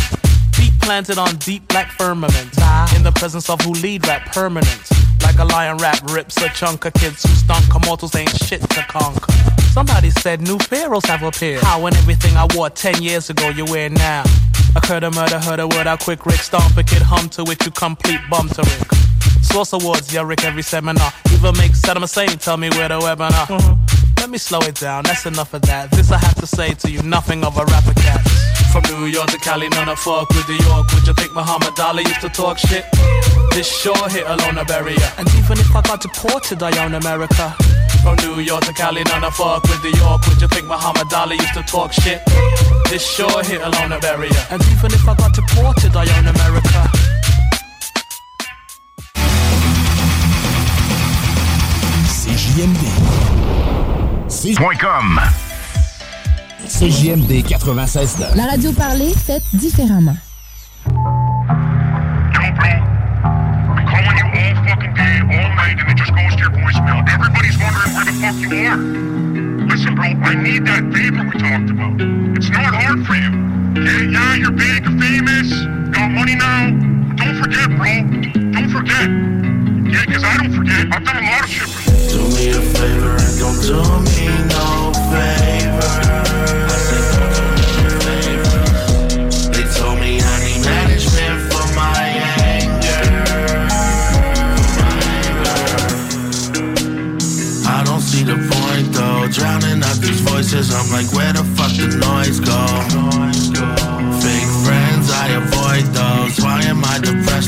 Feet planted on deep black firmament. In the presence of who lead rap permanent. Like a lion rap rips a chunk of kids who stunk. Immortals ain't shit to conquer. Somebody said new pharaohs have appeared. How and everything I wore 10 years ago you wear now. Occurred a murder, heard a word, how quick Rick stomp a kid hum to it, you complete bum to Rick. Source awards, yeah, Rick, every seminar. Even make Saddam Hussein tell me where the webinar. Mm-hmm. Let me slow it down, that's enough of that. This I have to say to you, nothing of a rapper cat. From New York to Cali, none of fuck with the York. Would you think Muhammad Ali used to talk shit? This sure hit along a barrier. And even if I got deported, I own America. From New York to Cali, none of fuck with the York. Would you think Muhammad Ali used to talk shit? This sure hit along a barrier. And even if I got deported, I own America. CJMD. CJMD.com. CJMD 96.9. La radio parlée, faite différemment. Listen, bro, I need that paper we talked about. It's not hard for you. Yeah, you're big, famous, got money now. Don't forget, bro. Don't forget. Yeah, because I don't forget. I've done a lot of shipping. Do me a favor and don't do me no favor. The point though. Drowning out these voices, I'm like, where the fuck the noise go? Fake friends, I avoid those. Why am I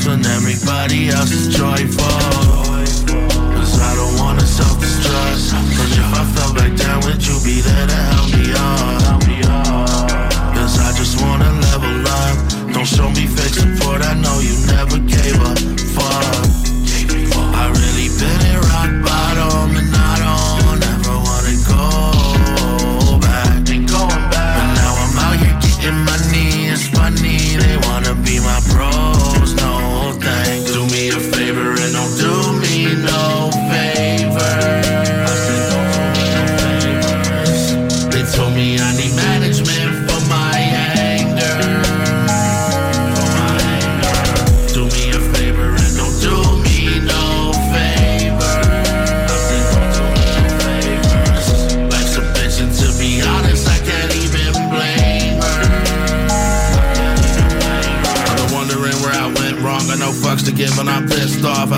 when everybody else is joyful? Cause I don't wanna self-destruct Cause if I fell back down, would you be there to help me up? Cause I just wanna level up Don't show me fake support, I know you never gave a fuck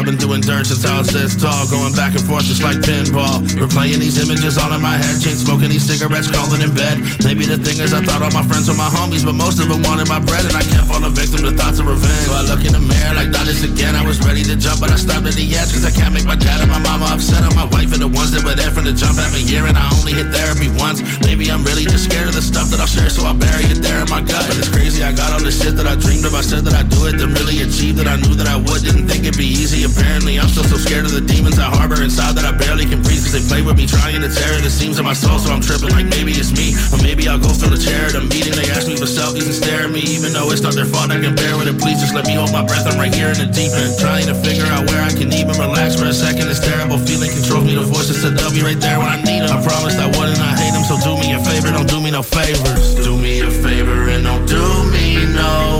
been doing dirt since I was this tall, going back and forth just like pinball. Replaying these images all in my head, chain smoking these cigarettes, calling in bed. Maybe the thing is, I thought all my friends were my homies, but most of them wanted my bread, and I can't fall a victim to thoughts of revenge. So I look in the mirror like, not this again. I was ready to jump, but I stopped at the edge, cause I can't make my dad and my mama upset. On my wife and the ones that were there from the jump. Have a year, and I only hit therapy once. Maybe I'm really just scared of the stuff that I'll share, so I bury it there in my gut. But it's crazy, I got all the shit that I dreamed of. I said that I'd do it, then really achieved that I knew that I would, didn't think it'd be easy. Apparently, I'm still so scared of the demons I harbor inside that I barely can breathe. Cause they play with me, trying to tear at the seams of my soul. So I'm tripping like maybe it's me. Or maybe I'll go fill a chair at a meeting. They ask me for selfies and stare at me. Even though it's not their fault, I can bear with it. Please just let me hold my breath. I'm right here in the deep end. Trying to figure out where I can even relax for a second. This terrible feeling controls me. The voices said they'll be right there when I need them. I promised I wouldn't, I hate them. So do me a favor, don't do me no favors. Do me a favor and don't do me no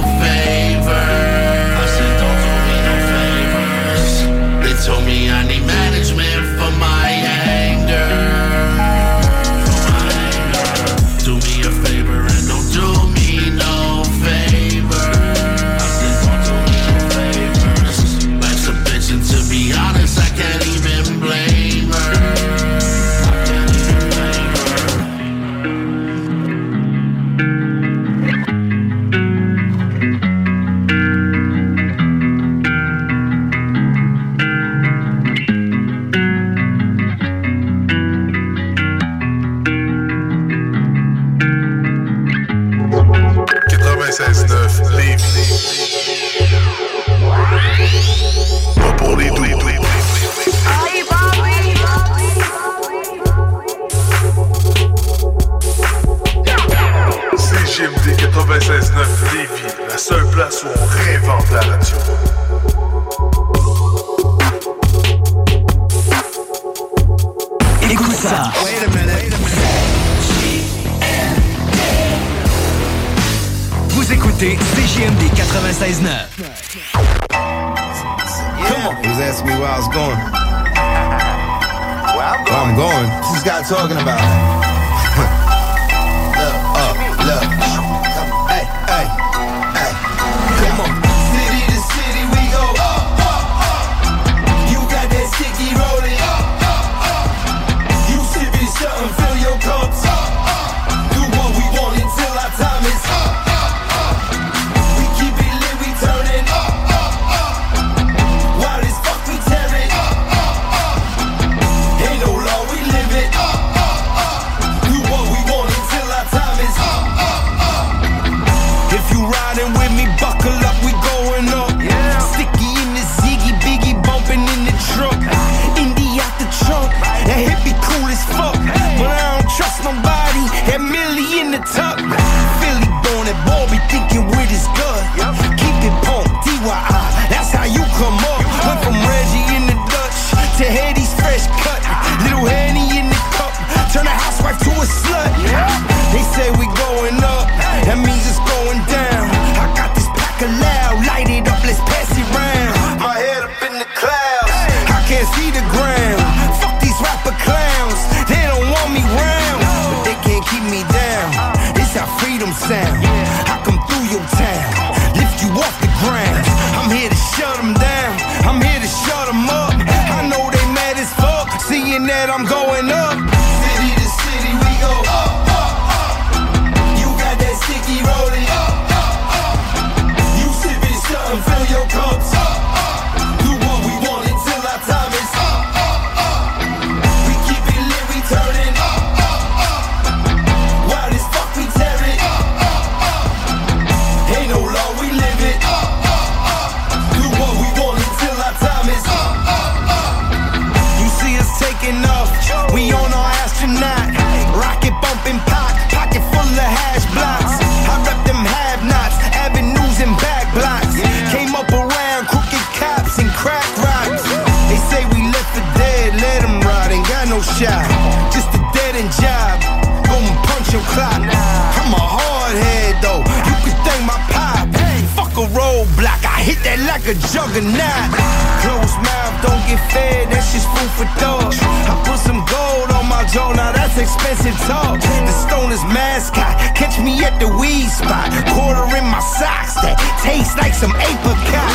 that like a juggernaut. Closed mouth, don't get fed, that's just food for thought. I put some gold on my jaw, now that's expensive talk. The stoner's mascot, catch me at the weed spot. Quarter in my socks that taste like some apricot.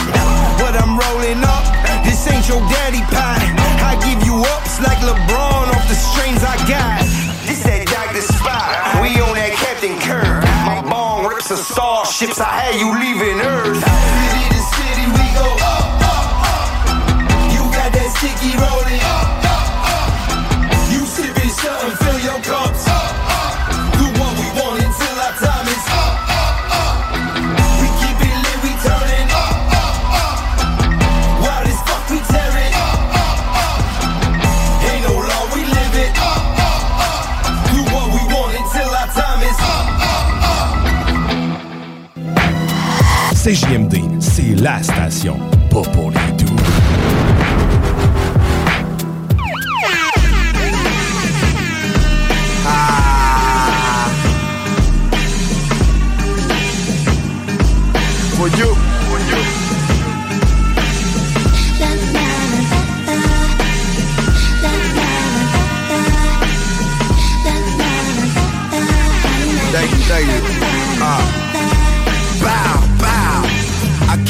But I'm rolling up, this ain't your daddy pie. I give you ups like LeBron off the strings I got. This that Dr. Spot, we on that Captain Kirk. My bong rips a star ships, I had you leaving Earth. CJMD, c'est la station, pas pour les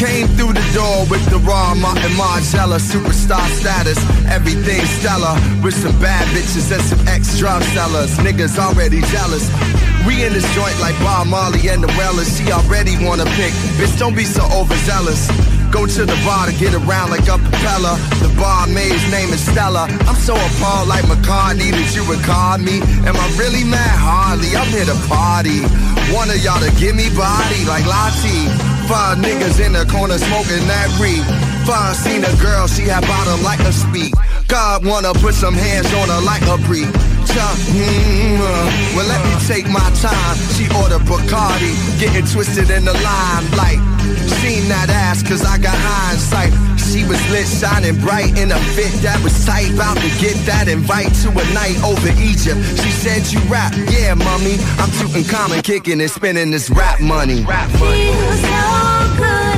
came through the door with the raw Martin Margiela superstar status. Everything stellar with some bad bitches and some ex drug sellers. Niggas already jealous. We in this joint like Bob Marley and the Wellers. She already wanna pick. Bitch, don't be so overzealous. Go to the bar to get around like a propeller. The barmaid's name is Stella. I'm so appalled like McCartney that you regard me. Am I really mad? Hardly. I'm here to party. One of y'all to give me body like Lottie. Five niggas in the corner smoking that reed. Five seen a girl, she had bottom like a speed. God wanna put some hands on her like a breed. Mm, uh, well, let me take my time. She ordered Bacardi, getting twisted in the limelight. Seen that ass, cause I got hindsight. She was lit, shining bright in a fit that was tight. About to get that invite to a night over Egypt. She said, You rap, yeah, mommy. I'm shooting common, kicking and spending this rap money. Rap money. Say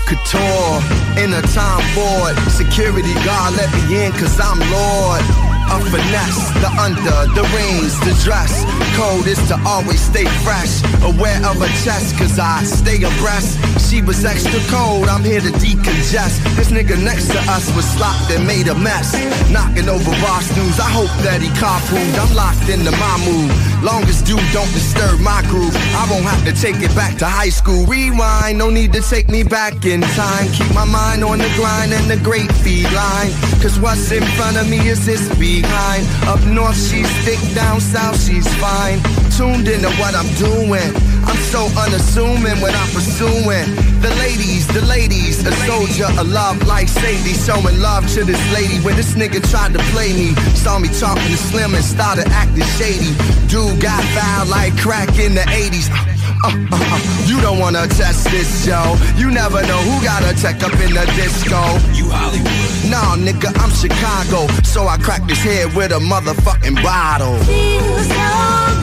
Couture in a time Ford. Security guard let me in cause I'm Lord. A finesse, the under, the rings, the dress. Code is to always stay fresh. Aware of her chest cause I stay abreast. She was extra cold, I'm here to decongest. This nigga next to us was slopped and made a mess. Knocking over bar News, I hope that he carpooled. I'm locked into my mood. Long as dude don't disturb my groove, I won't have to take it back to high school. Rewind, no need to take me back in time. Keep my mind on the grind and the great feline. Cause what's in front of me is this Up north, she's thick, down south, she's fine. Tuned into what I'm doing. I'm so unassuming when I'm pursuing the ladies, the ladies, a soldier, a love like Sadie, showing love to this lady. When this nigga tried to play me, saw me talking to Slim and started acting shady. Dude got foul like crack in the 80s. Uh, uh, uh. You don't wanna test this, Joe. You never know who got a check up in the disco. You Hollywood. Nah, nigga, I'm Chicago. So I cracked his head with a motherfucking bottle. Feels so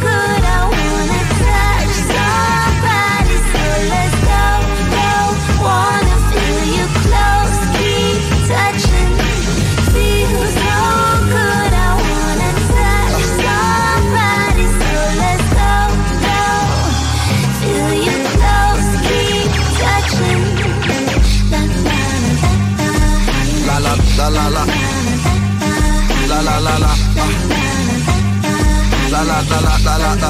good, La la la La la la la. La la la la. La la la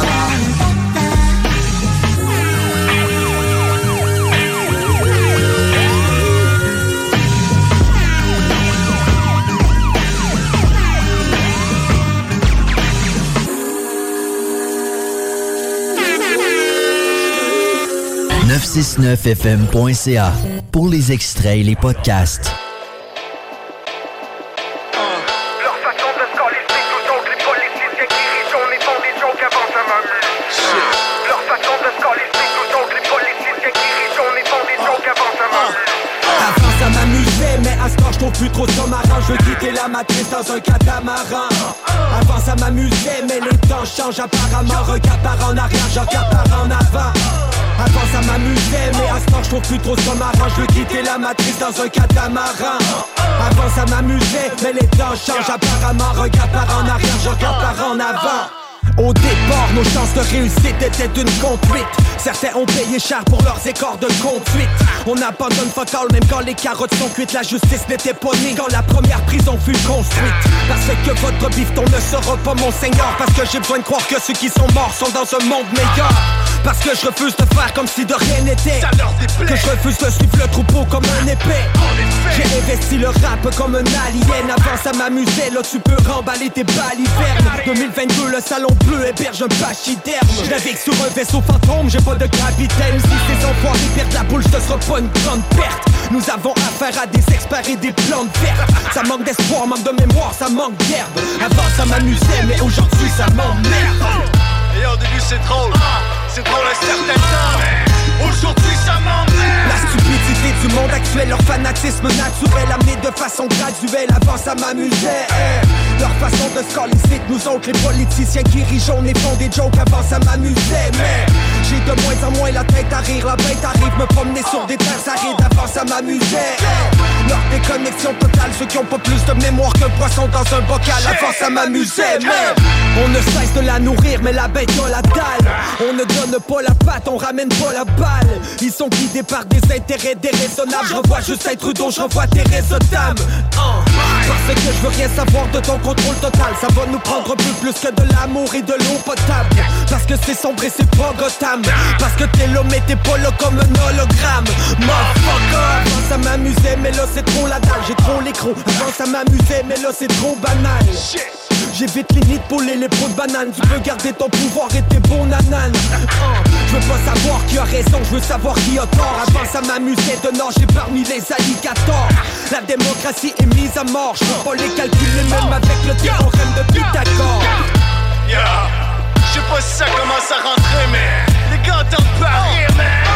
la fm.ca pour les extraits et les podcasts. La matrice dans un catamaran. Avant ça m'amusait, mais les temps changent apparemment. Regarde par en arrière, je regarde en avant. Avant ça m'amusait, mais à ce temps je trouve plus trop ça marrant Je veux quitter la matrice dans un catamaran. Avant ça m'amusait, mais les temps changent apparemment. Regarde par en arrière, je regarde en avant au départ, nos chances de réussite étaient d'une conduite. Certains ont payé cher pour leurs écarts de conduite. On abandonne fatal même quand les carottes sont cuites La justice n'était pas née quand la première prison fut construite. Parce que votre bifton ne sera pas mon seigneur Parce que j'ai besoin de croire que ceux qui sont morts sont dans un monde meilleur. Parce que je refuse de faire comme si de rien n'était. Que je refuse de suivre le troupeau comme un épée J'ai investi le rap comme un alien. Avant ça m'amusait, là tu peux remballer tes balivernes. 2022, le salon bleu héberge un pachyderme. Je navigue sur un vaisseau fantôme, j'ai pas de capitaine. Si ces enfoirés perdent la boule, ce sera pas une grande perte. Nous avons affaire à des experts et des plantes vertes. Ça manque d'espoir, manque de mémoire, ça manque d'herbe. Avant ça m'amusait, mais aujourd'hui ça m'emmerde. Et au début c'est drôle, c'est drôle un certain temps, aujourd'hui ça m'emmerde. La stupidité du monde actuel, leur fanatisme naturel amené de façon graduelle, avant ça m'amusait. Leur façon de se nous autres, les politiciens qui jaune et font des jokes, avant ça m'amusait. Mais j'ai de moins en moins la tête à rire, la bête arrive me promener sur des terres arides, avant ça m'amusait. Leur déconnexion totale, ceux qui ont pas plus de mémoire qu'un poisson dans un bocal, avant ça m'amusait. Mais on ne cesse de la nourrir, mais la bête a la dalle. On ne donne pas la patte, on ramène pas la balle. Ils sont guidés par des intérêts déraisonnables. Je revois Justin Trudeau, je revois Thérèse Dame. Hein. Parce que je veux rien savoir de ton contrôle total. Ça va nous prendre plus plus que de l'amour et de l'eau potable. Parce que c'est sombre et c'est pas Gotham. Parce que t'es là, mais t'es pas là comme un hologramme. Motherfucker, ça m'amusait, mais là c'est trop la dalle. J'ai trop l'écran. Avant ça m'amusait, mais là c'est trop banal. J'évite les nids de les pots de banane Tu peux garder ton pouvoir et tes bons nananes Hein, Je veux pas savoir qui a raison, je veux savoir qui a tort Avant ça m'amusait de nager parmi les alligators La démocratie est mise à mort Je peux pas les calculer même avec le théorème de Pythagore Yo, je sais pas si ça commence à rentrer, mais les gars entendent pas rire.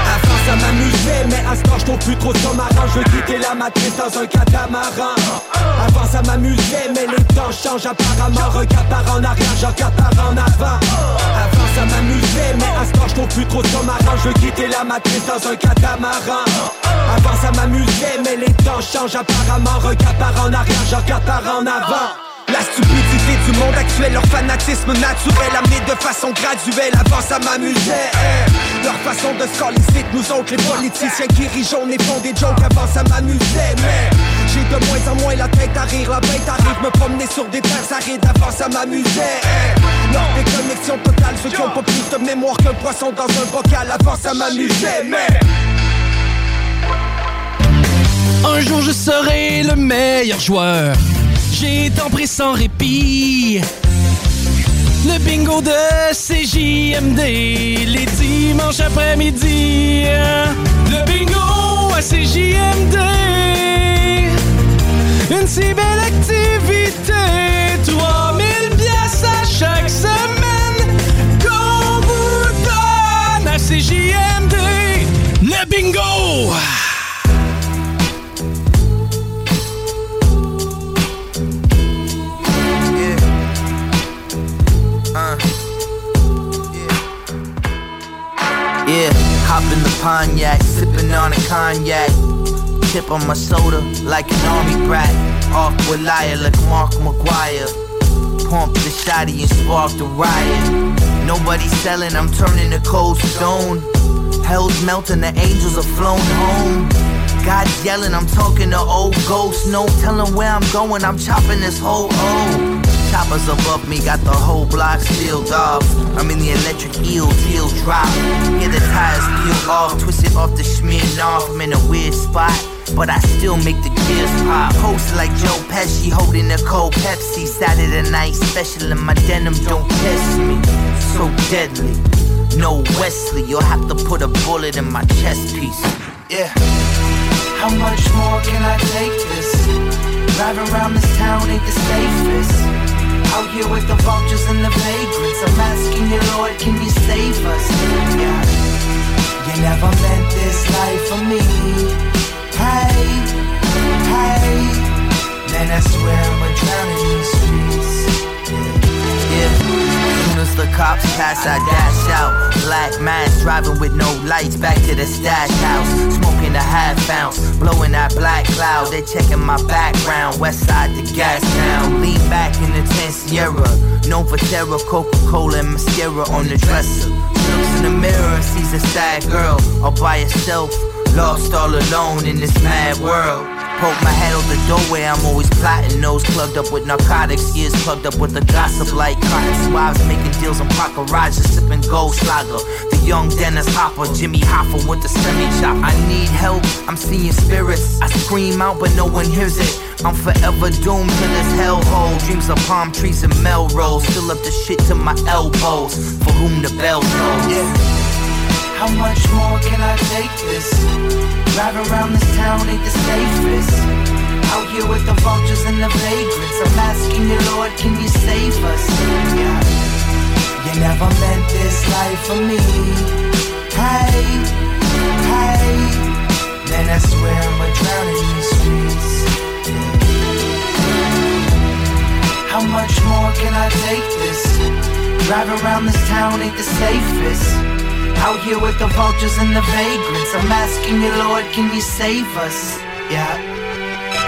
Ça m'amusait, mais à ce temps je trouve plus trop marrant Je veux quitter la matrice dans un catamaran. Avant ça m'amusait, mais les temps changent apparemment. Regarde par en arrière, je regarde par en avant. Avant ça m'amusait, mais à ce temps je trouve plus trop marrant Je veux quitter la matrice dans un catamaran. Avant ça m'amusait, mais les temps changent apparemment. Regarde par en arrière, je regarde par en avant la stupidité du monde actuel, leur fanatisme naturel amené de façon graduelle, avant ça m'amusait. Leur façon de se nous autres les politiciens qui jaune et font des jokes, avant ça m'amusait Mais j'ai de moins en moins la tête à rire, la bête arrive me promener sur des terres arides, avant ça m'amusait eh. Leur déconnexion totale, ceux qui ont pas plus de mémoire qu'un poisson dans un bocal, avant ça m'amusait Mais Un jour je serai le meilleur joueur. J'ai tant pris sans répit. Le bingo de CJMD, les dimanches après-midi. Le bingo à CJMD. Une si belle activité. Pontiac, sipping on a cognac. Tip on my soda like an army brat. Off with liar like Mark McGuire. Pump the shotty and spark the riot. Nobody selling, I'm turning to cold stone. Hell's melting, the angels are flown home. God's yelling, I'm talking to old ghosts. No telling where I'm going, I'm chopping this whole O. Choppers above me got the whole block sealed off. I'm in the electric eel, heel drop. Hear the tires peel off, twisted off the schmearing off. I'm in a weird spot. But I still make the gears pop. Post like Joe Pesci holding a cold Pepsi. Saturday night special and my denim don't test me. So deadly. No Wesley, you'll have to put a bullet in my chest piece. Yeah. How much more can I take this? Drive around this town ain't the safest. Out here with the vultures and the vagrants. I'm asking you, Lord, can you save us? Yeah. You never meant this life for me. Hey, hey. Man, I swear I'ma in these streets. Yeah. Soon as the cops pass, I dash out. Black mask driving with no lights back to the stash house. Smoking a half ounce, blowing that black cloud. They checking my background. West side to gas town. Lean back in the 10 Sierra. For terror, Coca Cola and mascara on the dresser. Looks in the mirror sees a sad girl all by herself. Lost all alone in this mad world. Poke my head out the doorway, I'm always plotting. Nose plugged up with narcotics, ears plugged up with the gossip like cotton swabs. Making deals in park garages, sipping gold slager. The young Dennis Hopper, Jimmy Hoffa with the semi chop. I need help, I'm seeing spirits. I scream out, but no one hears it. I'm forever doomed to this hellhole. Dreams of palm trees and Melrose. Fill up the shit to my elbows. For whom the bell tolls. Yeah. How much more can I take this? Drive around this town ain't the safest. Out here with the vultures and the vagrants. I'm asking you, Lord, can you save us? Yeah. You never meant this life for me. Hey, hey. Man, I swear I'ma drown in these streets. How much more can I take this? Drive around this town ain't the safest. Out here with the vultures and the vagrants. I'm asking you, Lord, can you save us? Yeah.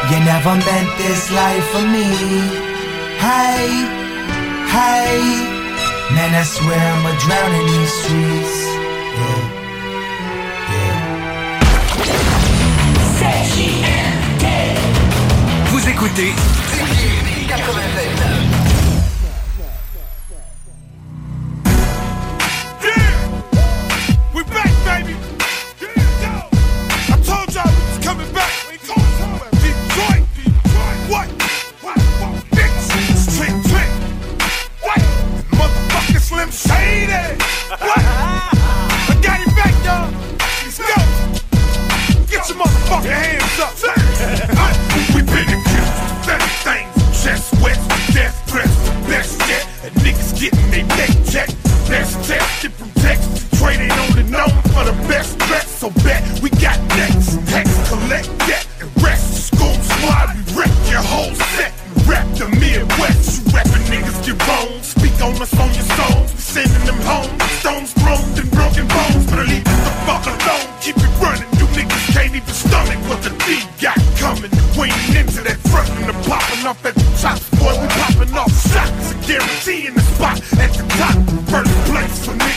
You never meant this life for me. Hey, hey. Man, I swear I'm a drown in these streets. Yeah. Yeah. Vous écoutez 96. Shady. What? I got it back, y'all. Let's go. Get your motherfucking hands up. we been. Chest wet, best niggas. Best from Texas. Known for the best bet. So bet we got next. Text, Speak on your. We sending them home. Stones thrown and broken bones. Better leave the fuck alone. Keep it running. You niggas can't even stomach what the D got coming. We ain't into that front and popping off at the top. Boy, we popping off shots. A guarantee in the spot at the top. First place for niggas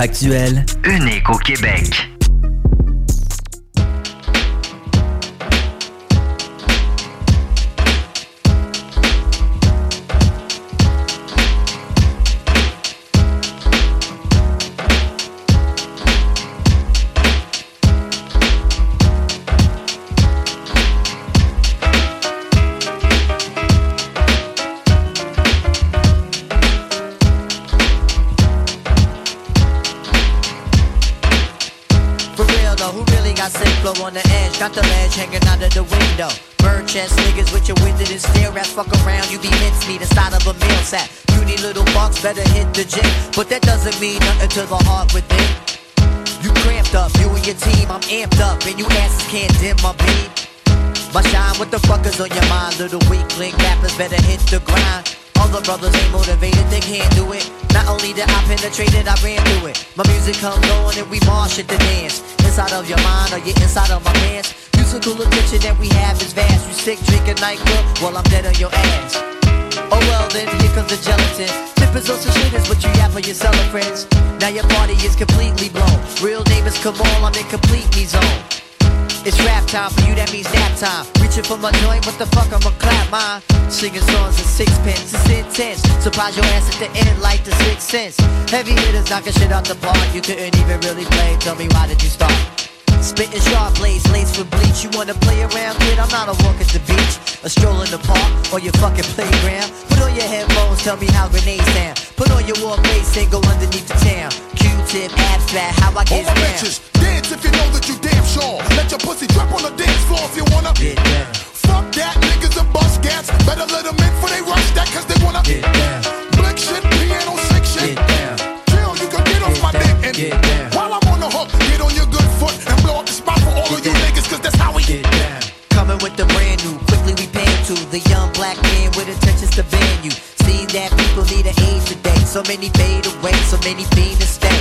actuel, unique au Québec. Chest niggas with your winded and stare at. Fuck around, you be mincemeat inside of a meal sack. Puny little bucks better hit the gym. But that doesn't mean nothing to the heart within. You cramped up, you and your team, I'm amped up. And you asses can't dim my beam. My shine, what the fuck is on your mind? Little weakling rappers better hit the grind. Other brothers ain't motivated, they can't do it. Not only did I penetrate it, I ran through it. My music comes on and we march at the dance. Inside of your mind or you inside of my pants. Musical attention that we have is vast. You sick, drinking nightclub, well I'm dead on your ass. Oh well then, here comes the gelatin. Tippers on some shit is what you have for your friends. Now your party is completely blown. Real name is Kamal, I'm in complete zone. It's rap time for you, that means nap time. Reaching for my joint, what the fuck, I'ma clap mine. Singing songs in sixpence, it's intense. Surprise your ass at the end like the sixth sense. Heavy hitters knocking shit out the park. You couldn't even really play. Tell me why did you start? Spitting sharp blades, laced with bleach. You wanna play around, kid? I'm not a walk at the beach, a stroll in the park, or your fucking playground. Put on your headphones, tell me how grenades sound. Put on your war face and go underneath the town. Q-tip, abstract, how I get All my down. bitches, dance if you know that you damn sure. Let your pussy drop on the dance floor if you wanna. Get down. Fuck that, niggas and bust cats. Better let them in before they rush that, cause they wanna. Get down. Blick shit, piano sick shit. Get down. Chill, you can get off my dick and Get down. while I'm on the hook, get on your good foot and blow up the spot for all of you niggas, cause that's how we Get down. Coming with the brand new, quickly we pan to the young black man with intentions to you. See that people need an age today. So many fade away, so many fiend to stay.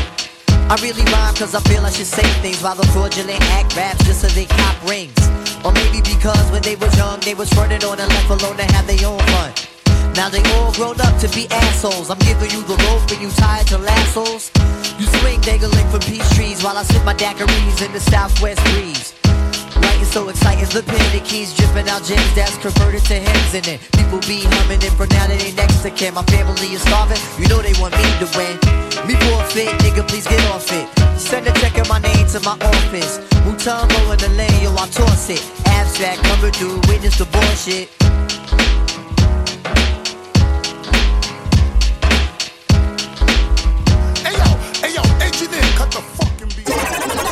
I really rhyme cause I feel I should say things while the fraudulent act raps just so they cop rings. Or maybe because when they was young, they was running on and left alone to have their own fun. Now they all grown up to be assholes. I'm giving you the rope and you tied to lassos. You swing dangling from peach trees while I sip my daiquiris in the southwest breeze. Writing so exciting, the the keys dripping out gems that's converted to hymns in it. people be humming it for now that they next to kin. My family is starving, you know they want me to win. Me forfeit, nigga, please get off it. Send a check in my name to my office. Mutombo in the lane, yo, I toss it. Abstract coming through, witness the bullshit.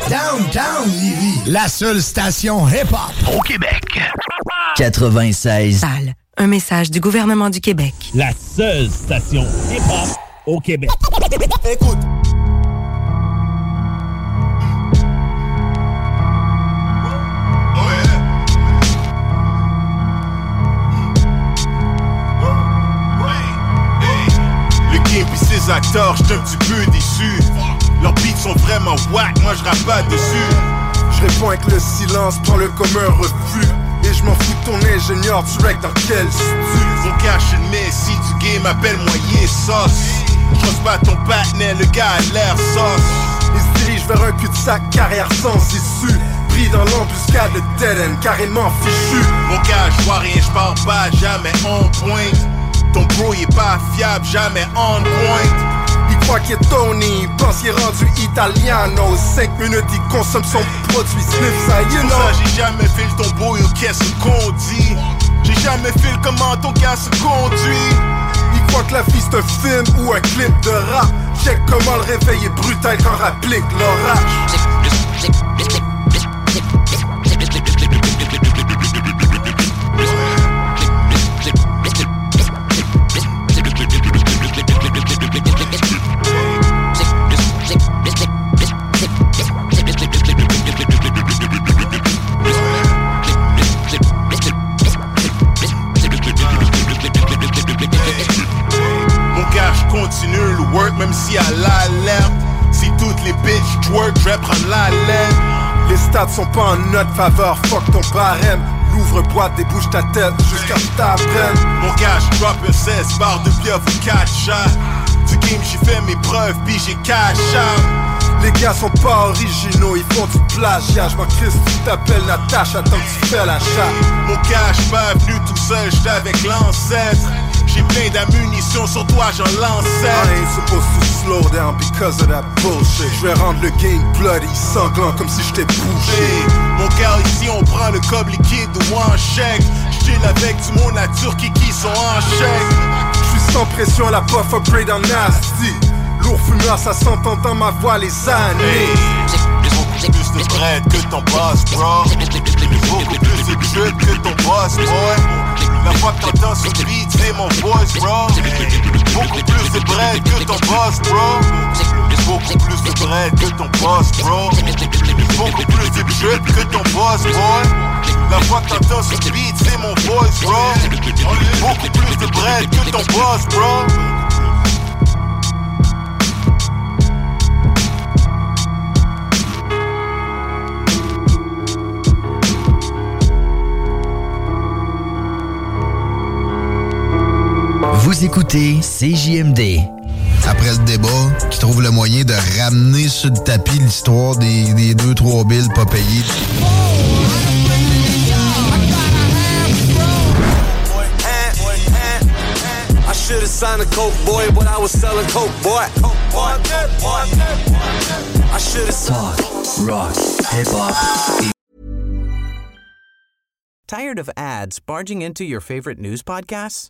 Downtown Lévis, la seule station hip-hop au Québec. 96. Sale. Un message du gouvernement du Québec. La seule station hip-hop au Québec. Écoute. Le game pis ses acteurs, j'suis un petit peu déçu. Leurs beats sont vraiment whack, moi j'rappe pas dessus. Je réponds avec le silence, prends-le comme un refus. Et je m'en fous de ton ingénieur, tu dans quel stu On cache une messie du game, appelle-moi sauce. J'ose pas ton partenaire, le gars a l'air sauce. Il se dirige vers un cul-de-sac, carrière sans issue. pris dans l'embuscade de dead carrément fichu. Mon gars, je vois rien, je parle pas, jamais on point. Ton bro il est pas fiable, jamais on point. Il croit qu'il est Tony, pense qu'il est rendu italiano 5 minutes, il consomme son produit sniff, ça you know ça, j'ai jamais fait le ton bro, yo, qu'est-ce qu'on dit? J'ai jamais fait le comment ton gars se conduit. Il croit que la vie c'est un film ou un clip de rap. Check comment le réveil est brutal quand rapplique l'orage même si à l'alerte. Si toutes les bitches twerk, je vais prendre la lettre. Les stats sont pas en notre faveur, fuck ton barème L'ouvre-boîte, débouche ta tête jusqu'à ce que t'apprennes Mon je drop un 16 barres de bluff ou 4 shots. Du game, j'ai fait mes preuves, puis j'ai cash. Les gars sont pas originaux, ils font du plagiat Je m'en crisse, tu t'appelles Natacha tant que tu fais la chatte Mon suis pas venu tout seul, j'étais avec l'ancêtre. J'ai plein d'ammunition sur toi, j'en lance I ain't supposed to slow down because of that bullshit. Je vais rendre le game bloody, sanglant comme si j'étais bouché Hey, mon gars, ici on prend le cob liquide ou en chèque. J'chill avec du monde à Turquie qui sont en chèque. J'suis sans pression, la puff upgrade en nasty. Lourd fumeur, ça s'entend dans ma voix les années de bread que ton boss, bro. Beaucoup plus de shit que boss, boy. La fois que t'entends ce beat, c'est mon voice, bro. Beaucoup plus de bread que ton boss, bro. Beaucoup plus de bread que ton boss, bro. Beaucoup plus de shit que ton boss, boy. La fois que t'entends ce beat, c'est mon voice, bro. Beaucoup plus de bread que ton boss, bro. Vous écoutez CJMD. Après le débat, qui trouve le moyen de ramener sur le tapis l'histoire des, des deux, trois billes pas payées? I should have signed a coke boy, but I was selling coke boy. I should have Talk, rock, hip hop. Tired of ads barging into your favorite news podcasts?